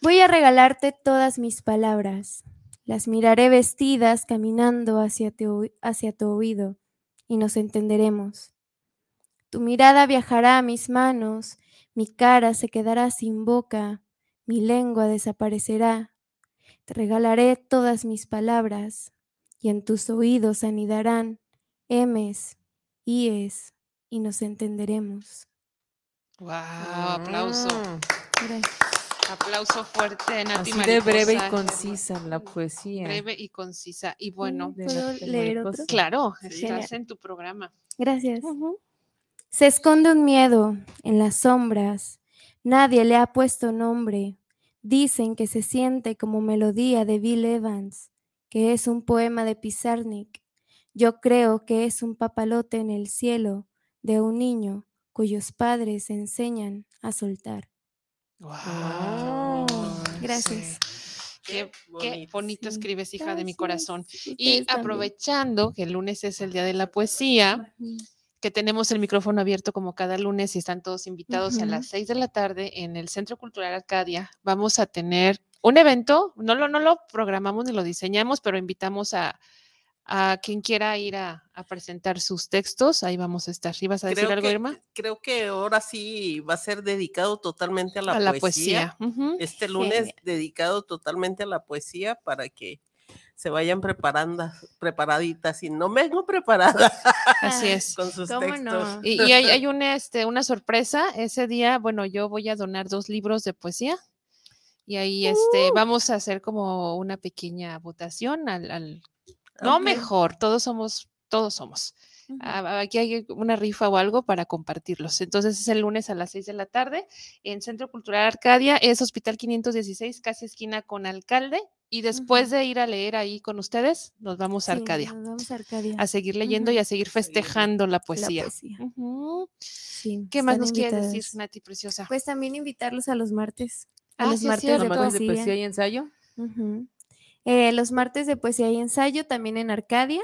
Voy a regalarte todas mis palabras. Las miraré vestidas caminando hacia tu, hacia tu oído y nos entenderemos. Tu mirada viajará a mis manos, mi cara se quedará sin boca, mi lengua desaparecerá. Te regalaré todas mis palabras y en tus oídos anidarán M's, I's y nos entenderemos. Wow, aplauso. Mm, Gracias. Aplauso fuerte, Nati Así de breve y Mariposa. concisa la poesía. Breve y concisa. Y bueno, de ¿Puedo leer Mariposa. otro? claro, Sí. estás en tu programa. Gracias. Se esconde un miedo en las sombras. Nadie le ha puesto nombre. Dicen que se siente como melodía de Bill Evans, que es un poema de Pizarnik. Yo creo que es un papalote en el cielo de un niño cuyos padres enseñan a soltar. Wow. Gracias. Qué, qué bonito. bonito Sí. escribes, hija de mi corazón. Y aprovechando que el lunes es el día de la poesía, que tenemos el micrófono abierto como cada lunes y están todos invitados a las 6 de la tarde en el Centro Cultural Arcadia. Vamos a tener un evento, no lo, no lo programamos ni lo diseñamos, pero invitamos a, a quien quiera ir a, a presentar sus textos. Ahí vamos a estar. ¿Ibas a decir Creo algo, que, Irma? creo que ahora sí va a ser dedicado totalmente a la A la poesía. poesía. Ujú. Este lunes Genial. dedicado totalmente a la poesía para que se vayan preparando, preparaditas. Y no vengo preparada Así es. con sus ¿Cómo textos. no? Y, y hay, hay una, este, una sorpresa. Ese día, bueno, yo voy a donar dos libros de poesía. Y ahí este, vamos a hacer como una pequeña votación al, al- no mejor, todos somos, todos somos. Ah, Aquí hay una rifa o algo para compartirlos. Entonces es el lunes a las 6 de la tarde en Centro Cultural Arcadia, es Hospital 516, casi esquina con Alcalde. Y después de ir a leer ahí con ustedes, nos vamos a Sí, Arcadia nos vamos a Arcadia. a seguir leyendo y a seguir festejando la La poesía. poesía. Sí, ¿Qué más nos quieres decir. Nati Preciosa? Pues también invitarlos a los martes. A Ah, los sí martes de Nomás de poesía. poesía y ensayo. Eh, los martes de poesía y ensayo también en Arcadia.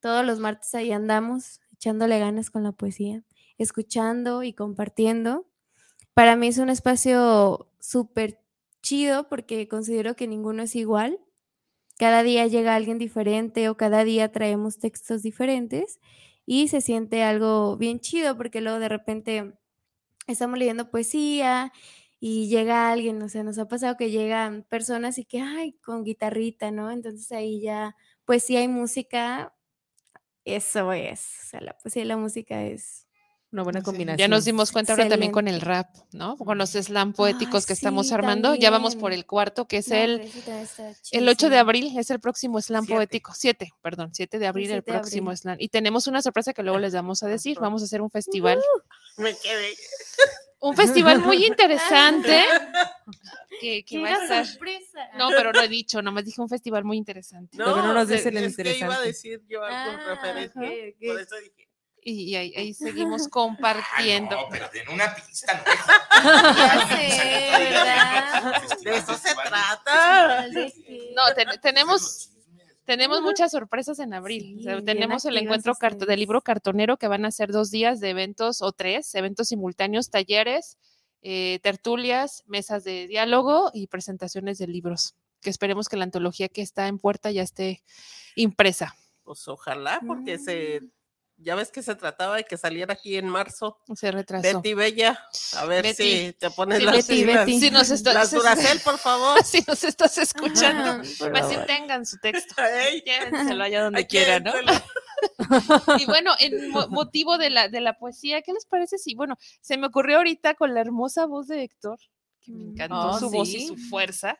Todos los martes ahí andamos echándole ganas con la poesía, escuchando y compartiendo. Para mí es un espacio súper chido porque considero que ninguno es igual. Cada día llega alguien diferente o cada día traemos textos diferentes y se siente algo bien chido porque luego de repente estamos leyendo poesía y llega alguien, o sea, nos ha pasado que llegan personas y que, ay, con guitarrita, ¿no? Entonces ahí ya, poesía y música, eso es, o sea, la poesía y la música es... Una buena combinación. Ya nos dimos cuenta ahora también con el rap, ¿no? Con los slam poéticos que estamos sí, armando. Ya vamos por también. el cuarto, que es No, el, también el 8 de abril, es el próximo slam Siete. poético. 7, perdón, 7 de abril, el 7 de próximo abril. slam. Y tenemos una sorpresa que luego les vamos a decir. Vamos a hacer un festival. Me quedé. Un festival muy interesante. que, que ¡Qué va a estar. sorpresa! No, pero lo he dicho, nomás dije un festival muy interesante. Todavía no nos de- dice el es que iba a interesante. decir yo algo Ah, referente. ok, ok. Por eso dije. Y, y ahí, ahí seguimos compartiendo. No, pero den una pista, ¿no? Ya sé, ¿verdad? De eso se trata. No, ten- tenemos, tenemos muchas sorpresas en abril. O sea, tenemos el encuentro del libro cartonero que van a ser dos días de eventos o tres, eventos simultáneos, talleres, eh, tertulias, mesas de diálogo y presentaciones de libros. Que esperemos que la antología que está en puerta ya esté impresa. Pues ojalá, porque se. Ya ves que se trataba de que saliera aquí en marzo. Se retrasó. Betty Bella, a ver Betty. si te pones Sí, las Betty. Betty. Si nos estás, Las por favor. si nos estás escuchando, Ajá, por pues sí tengan su texto. Ey, Llévenselo allá donde ay, quieran, ¿no? Y bueno, en mo- motivo de la, de la poesía, ¿qué les parece si, bueno, se me ocurrió ahorita con la hermosa voz de Héctor, que me Mm. encantó Oh, su voz y sí. su fuerza,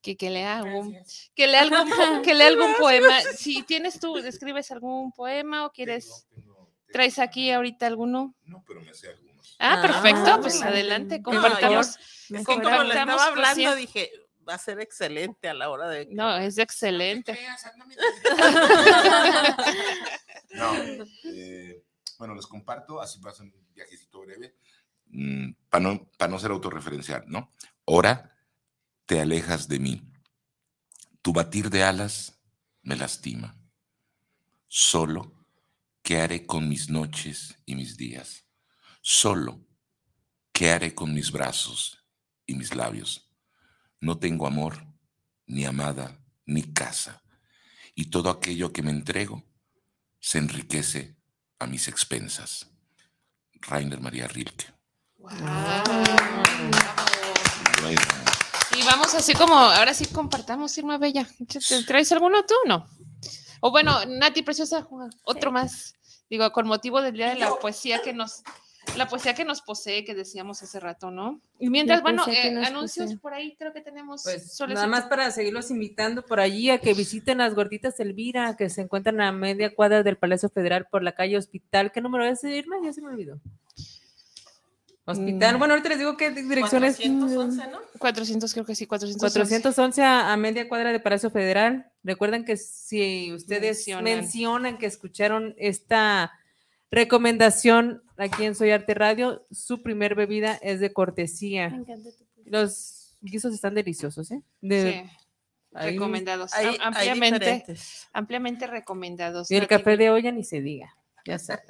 que, que lea algún, que lea algún, que lea algún poema. Si tienes tú, escribes algún poema o quieres, traes aquí ahorita alguno. No, pero me sé algunos. Ah, Ah, perfecto, pues adelante, No, compartamos. Como le estaba hablando, dije, va a ser excelente a la hora de. No, es excelente. No, eh, bueno, les comparto, así va a ser un viajecito breve, para no, pa no ser autorreferencial, ¿no? Ahora te alejas de mí. Tu batir de alas me lastima. Solo, ¿qué haré con mis noches y mis días? Solo, ¿qué haré con mis brazos y mis labios? No tengo amor, ni amada, ni casa. Y todo aquello que me entrego se enriquece a mis expensas. Rainer María Rilke. Y vamos así como, ahora sí compartamos, Irma Bella. ¿Te- ¿Traes alguno tú? No. O bueno, Nati Preciosa, otro más. Digo, con motivo del Día de la Poesía que nos, la poesía que nos posee, que decíamos hace rato, ¿no? Y mientras, bueno, eh, anuncios posee. por ahí creo que tenemos. Pues nada más para seguirlos invitando por allí a que visiten las gorditas Elvira, que se encuentran a media cuadra del Palacio Federal por la calle Hospital. ¿Qué número es, Irma? Ya se me olvidó. Hospital, Mm. bueno, ahorita les digo qué dirección es. 411, ¿no? 400, creo que sí, 411. 411 a, a media cuadra de Palacio Federal. Recuerden que si ustedes Mencionan. mencionan, que escucharon esta recomendación aquí en Soy Arte Radio, su primer bebida es de Me cortesía. encanta tu. Los guisos están deliciosos, ¿eh? De- Sí, ahí- recomendados. Hay, am- hay ampliamente, diferentes. ampliamente recomendados. Y el café de olla ni se diga. Ya sabes.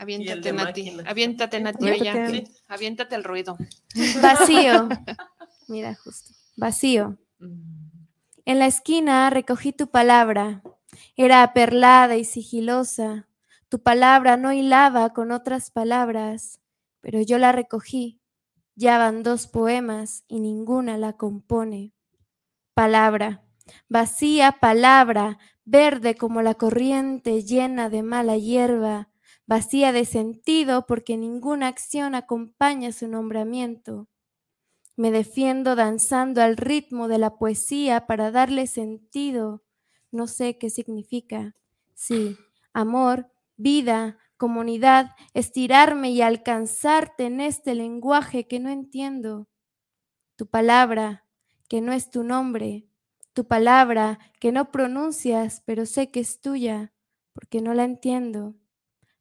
Mm. Aviéntate, Nati. Aviéntate, Nati. Aviéntate. ya. Sí, Aviéntate el ruido. Vacío. Mira, justo. Vacío. En la esquina recogí tu palabra. Era aperlada y sigilosa. Tu palabra no hilaba con otras palabras, pero yo la recogí. Ya van dos poemas y ninguna la compone. Palabra, vacía palabra, verde como la corriente llena de mala hierba, vacía de sentido porque ninguna acción acompaña su nombramiento. Me defiendo danzando al ritmo de la poesía para darle sentido. No sé qué significa. Sí, amor, vida, comunidad, estirarme y alcanzarte en este lenguaje que no entiendo. Tu palabra, que no es tu nombre, tu palabra, que no pronuncias, pero sé que es tuya, porque no la entiendo.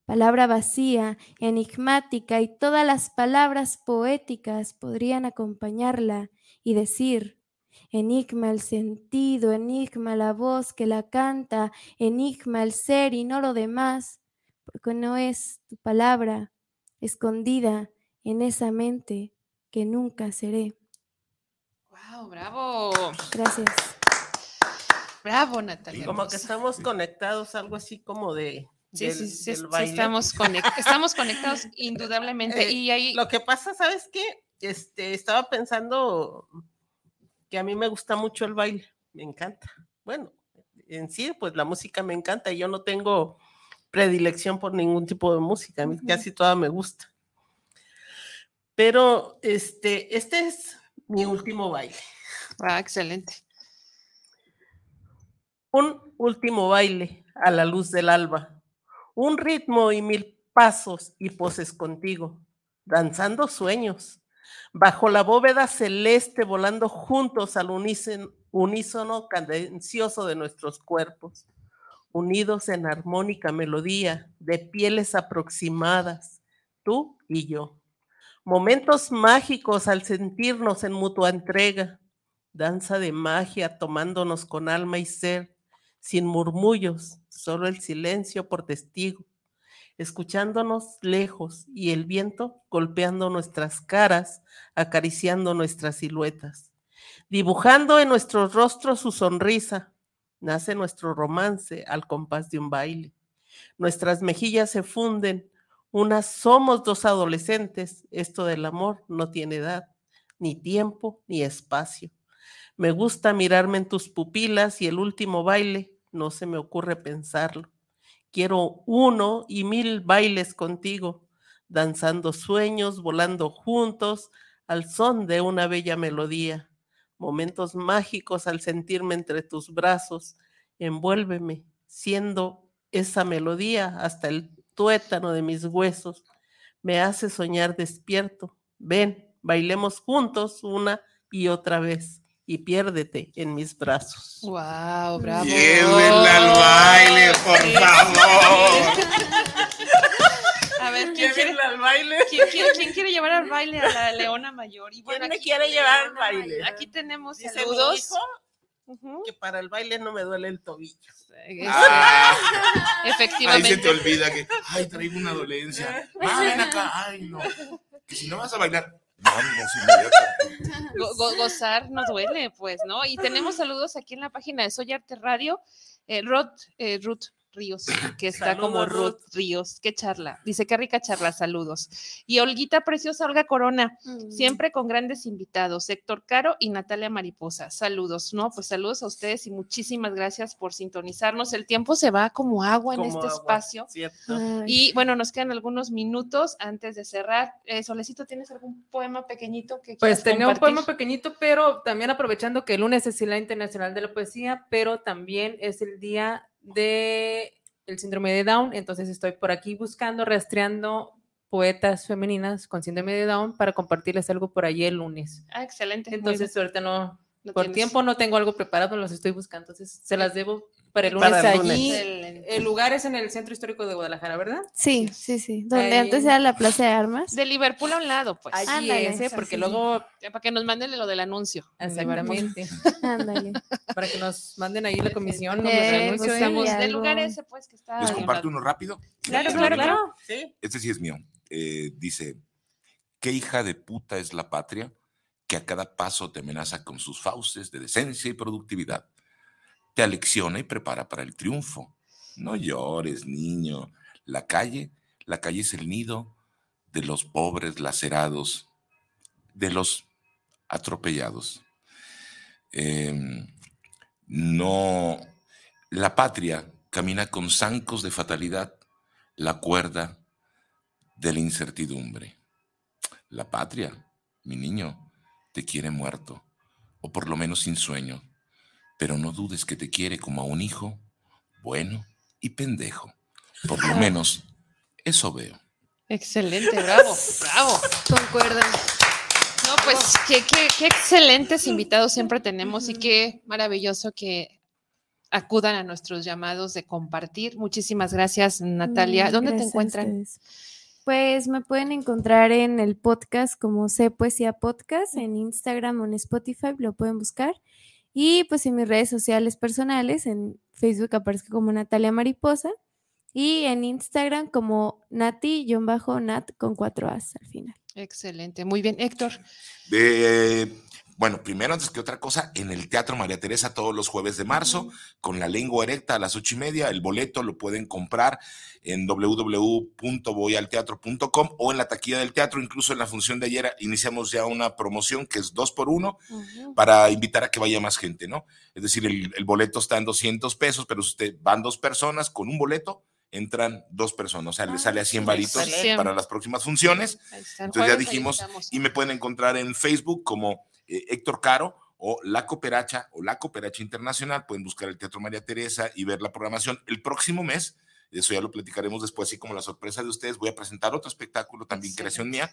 Palabra vacía, enigmática, y todas las palabras poéticas podrían acompañarla y decir, enigma el sentido, enigma la voz que la canta, enigma el ser y no lo demás, porque no es tu palabra escondida en esa mente que nunca seré. ¡Wow! ¡Bravo! Gracias. Bravo, Natalia. Como que estamos conectados, algo así como de. Sí, del- sí, sí, del sí, baile. estamos, conec- estamos conectados indudablemente. Eh, y ahí, Lo que pasa, ¿sabes qué? Este, estaba pensando que a mí me gusta mucho el baile, me encanta. Bueno, en sí, pues la música me encanta y yo no tengo predilección por ningún tipo de música, a mí casi toda me gusta. Pero este, este es mi último baile. ah, excelente. Un último baile a la luz del alba, un ritmo y mil pasos y poses contigo, danzando sueños, bajo la bóveda celeste volando juntos al unísono, cadencioso de nuestros cuerpos, unidos en armónica melodía de pieles aproximadas, tú y yo. Momentos mágicos al sentirnos en mutua entrega, danza de magia tomándonos con alma y ser, sin murmullos, solo el silencio por testigo, escuchándonos lejos y el viento golpeando nuestras caras, acariciando nuestras siluetas, dibujando en nuestros rostros su sonrisa, nace nuestro romance al compás de un baile. Nuestras mejillas se funden, unas somos dos adolescentes, esto del amor no tiene edad, ni tiempo, ni espacio. Me gusta mirarme en tus pupilas y el último baile, no se me ocurre pensarlo. Quiero uno y mil bailes contigo, danzando sueños, volando juntos al son de una bella melodía. Momentos mágicos al sentirme entre tus brazos. Envuélveme, siendo esa melodía hasta el tuétano de mis huesos. Me hace soñar despierto. Ven, bailemos juntos una y otra vez y piérdete en mis brazos. ¡Wow! ¡Bravo! Llévenla al baile, por favor. A ver, ¿quién quiere, Llévenla al baile. quién, quiere, quién quiere llevar al baile a la Leona Mayor? Y ¿Quién me aquí- quiere llevar al baile? Aquí tenemos Dice mi saludos. hijo Ujú. que para el baile no me duele el tobillo. Ah, ahí Efectivamente. se te olvida que, ay, traigo una dolencia. Ah, ven acá, ay, no. Que si no vas a bailar, vamos. Go- go- gozar no duele, pues, ¿no? Y tenemos saludos aquí en la página de Soy Arte Radio. Eh, Rod, eh, Ruth Ríos, que está Saludos, como Ruth Ruth. Ríos. Qué charla. Dice, qué rica charla, saludos. Y Olguita Preciosa, Olga Corona, Mm. siempre con grandes invitados, Héctor Caro y Natalia Mariposa. Saludos, ¿no? Pues saludos a ustedes y muchísimas gracias por sintonizarnos. El tiempo se va como agua en este agua, espacio. Y bueno, nos quedan algunos minutos antes de cerrar. Eh, Solecito, ¿tienes algún poema pequeñito que Pues quieras tenía un poema pequeñito, pero también aprovechando que el lunes es el Día Internacional de la Poesía, pero también es el día de el síndrome de Down, entonces estoy por aquí buscando, rastreando poetas femeninas con síndrome de Down para compartirles algo por allí el lunes. Ah, excelente. Entonces ahorita no, por tienes. tiempo no tengo algo preparado, los estoy buscando, entonces se las debo Para el lunes Para el allí. lunes. El lugar es en el Centro Histórico de Guadalajara, ¿verdad? Sí, sí, sí. Donde Ahí. antes era la Plaza de Armas. De Liverpool a un lado, pues. Allí Ándale, es, ¿eh? porque luego, Ya Para que nos manden lo del anuncio. exactamente, Ándale. para que nos manden ahí la comisión. nos Eh, el anuncio, pues, ¿eh? Estamos Sí, del algo. lugar ese, pues, que está. Les comparto uno rápido. Claro, Sí, claro, sí, claro. Sí. Este sí es mío. Eh, dice, ¿qué hija de puta es la patria que a cada paso te amenaza con sus fauces de decencia y productividad? Te alecciona y prepara para el triunfo. No llores, niño. La calle, la calle es el nido de los pobres lacerados, de los atropellados. Em, no, la patria camina con zancos de fatalidad, la cuerda de la incertidumbre. La patria, mi niño, te quiere muerto, o por lo menos sin sueño, pero no dudes que te quiere como a un hijo bueno y pendejo. Por lo menos eso veo. Excelente, bravo, bravo. Concuerdo. No, pues qué, qué, qué excelentes invitados siempre tenemos y qué maravilloso que acudan a nuestros llamados de compartir. Muchísimas gracias, Natalia. ¿Dónde te gracias encuentran? Pues me pueden encontrar en el podcast como C Poesía Podcast, en Instagram o en Spotify, lo pueden buscar. Y pues en mis redes sociales personales, en Facebook aparezco como Natalia Mariposa y en Instagram como Nati-Nat con cuatro As al final. Excelente, muy bien. Héctor, De, bueno, primero, antes que otra cosa, en el Teatro María Teresa todos los jueves de marzo, con la lengua erecta a las ocho y media. El boleto lo pueden comprar en www.voyalteatro.com o en la taquilla del teatro. Incluso en la función de ayer iniciamos ya una promoción que es dos por uno para invitar a que vaya más gente, ¿no? Es decir, el, el boleto está en 200 pesos, pero si usted van dos personas con un boleto, entran dos personas, o sea, le sale a 100 varitos para las próximas funciones. Entonces ya dijimos, y me pueden encontrar en Facebook como eh, Héctor Caro o La Cooperacha o La Cooperacha Internacional. Pueden buscar el Teatro María Teresa y ver la programación. El próximo mes, eso ya lo platicaremos después, así como la sorpresa de ustedes, voy a presentar otro espectáculo, también creación mía,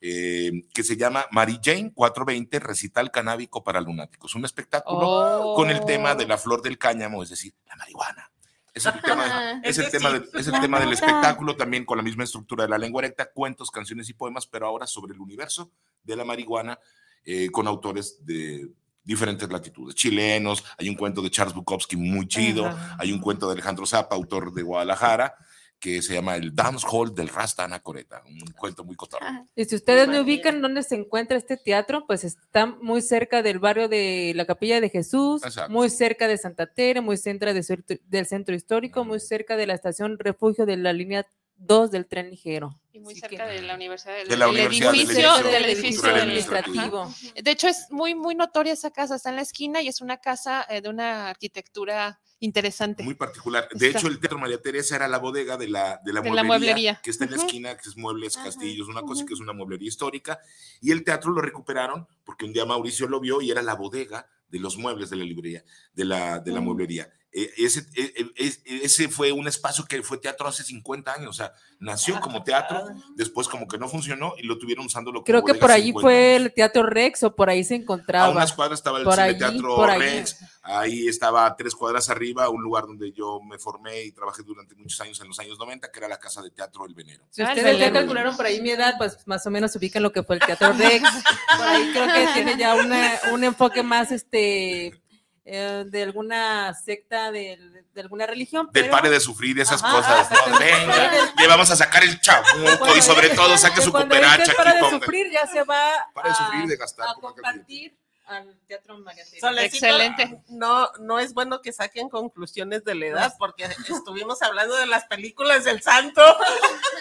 eh, que se llama Mary Jane 420, Recital Canábico para Lunáticos. Un espectáculo con el tema de la flor del cáñamo, es decir, la marihuana. Es el tema, es el Ese tema, sí. de- es el La tema del espectáculo, también con la misma estructura de la lengua erecta, cuentos, canciones y poemas, pero ahora sobre el universo de la marihuana, eh, con autores de diferentes latitudes. Chilenos, hay un cuento de Charles Bukowski muy chido, Ajá. hay un cuento de Alejandro Zapa, autor de Guadalajara, que se llama El Dance Hall del Rasta Anacoreta, un cuento muy cotorro. Ah, Y si ustedes no ubican dónde se encuentra este teatro, pues está muy cerca del barrio de la Capilla de Jesús, Exacto. muy cerca de Santa Tere, muy cerca de del centro histórico, muy cerca de la estación refugio de la línea 2 del tren ligero. Y muy Así cerca que- de la universidad del, De la Universidad del edificio, Edificio del edificio del- Administrativo. Ajá. De hecho, es muy, muy notoria esa casa, está en la esquina y es una casa eh, de una arquitectura interesante. Muy particular. De Está. hecho, el Teatro María Teresa era la bodega de la, de la, De la mueblería, mueblería. que está en la esquina, que es Muebles Ajá, Castillos, una cosa que es una mueblería histórica. Y el teatro lo recuperaron porque un día Mauricio lo vio y era la bodega de los muebles de la librería, de la, de la Mm. mueblería. Ese, eh, eh, es- ese fue un espacio que fue teatro hace 50 años, o sea, nació como teatro, después como que no funcionó y lo tuvieron usándolo como Creo que por allí 50 fue años. el Teatro Rex o por ahí se A encontraba. unas cuadras estaba el allí, Teatro. Rex, ahí estaba a tres cuadras arriba, un lugar donde yo me formé y trabajé durante muchos años en los años 90, que era la Casa de Teatro El Venero. Si Ah, ustedes ya calcularon por ahí mi edad, pues más o menos ubican lo que fue el Teatro Rex. Por ahí creo que tiene ya una- un enfoque más este eh, de alguna secta, de, de alguna religión. Del pero- pare de sufrir esas Ajá, cosas. Venga, le vamos a sacar el Cuando y sobre todo saque que su cooperacha para de sufrir ya se va Para de a, sufrir y de gastar, a compartir al Teatro María Excelente. No, no es bueno que saquen conclusiones de la edad, porque estuvimos hablando de las películas del santo.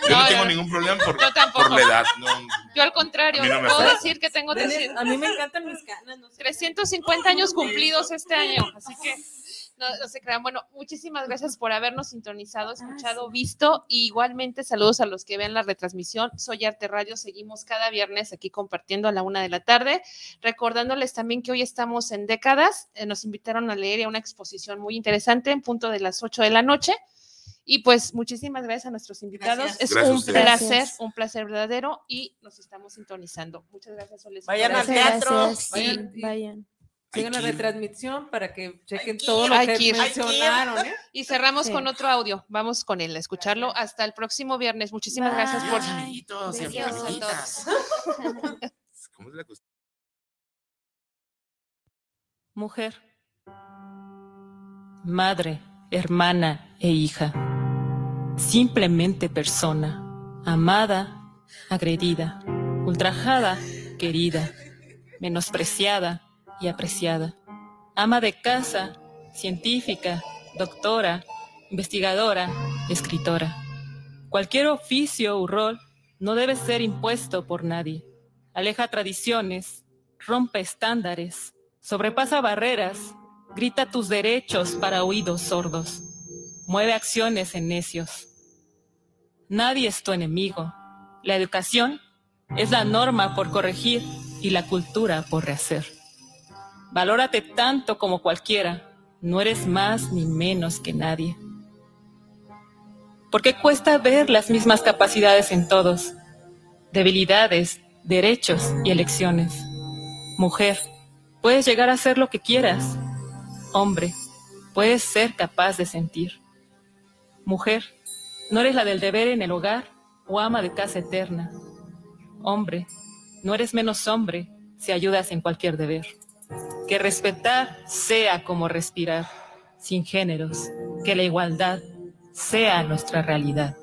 Yo no No, tengo ningún problema por, yo tampoco. por la edad. no. Yo al contrario, no puedo afecta. decir que tengo Nene, 300 A mí me encantan mis canas. no sé. 350 años cumplidos este año, así que no, no se crean. Bueno, muchísimas gracias por habernos sintonizado, escuchado, visto. Y igualmente saludos a los que vean la retransmisión. Soy Arte Radio, seguimos cada viernes aquí compartiendo a la una de la tarde. Recordándoles también que hoy estamos en décadas. Eh, nos invitaron a leer a una exposición muy interesante en punto de las 8 de la noche. Y pues muchísimas gracias a nuestros invitados. Gracias. Es Gracias un placer, Gracias. un placer verdadero y nos estamos sintonizando. Muchas gracias, Soles. Vayan al teatro. gracias. Vayan. Sí, vayan. Sigan la retransmisión para que chequen que todo ir, lo que que mencionaron. ¿eh? Y cerramos Sí. con otro audio. Vamos con él a escucharlo hasta el próximo viernes. Muchísimas gracias por. Amiguitos y Adiós a amiguitas. todos. ¿Cómo es la cuestión? Mujer. Madre, hermana e hija. Simplemente persona. Amada, agredida. Ultrajada, querida. Menospreciada y apreciada. Ama de casa, científica, doctora, investigadora, escritora. Cualquier oficio u rol no debe ser impuesto por nadie. Aleja tradiciones, rompe estándares, sobrepasa barreras, grita tus derechos para oídos sordos, mueve acciones en necios. Nadie es tu enemigo. La educación es la norma por corregir y la cultura por rehacer. Valórate tanto como cualquiera, no eres más ni menos que nadie. Porque cuesta ver las mismas capacidades en todos, debilidades, derechos y elecciones. Mujer, puedes llegar a ser lo que quieras. Hombre, puedes ser capaz de sentir. Mujer, no eres la del deber en el hogar o ama de casa eterna. Hombre, no eres menos hombre si ayudas en cualquier deber. Que respetar sea como respirar, sin géneros. Que la igualdad sea nuestra realidad.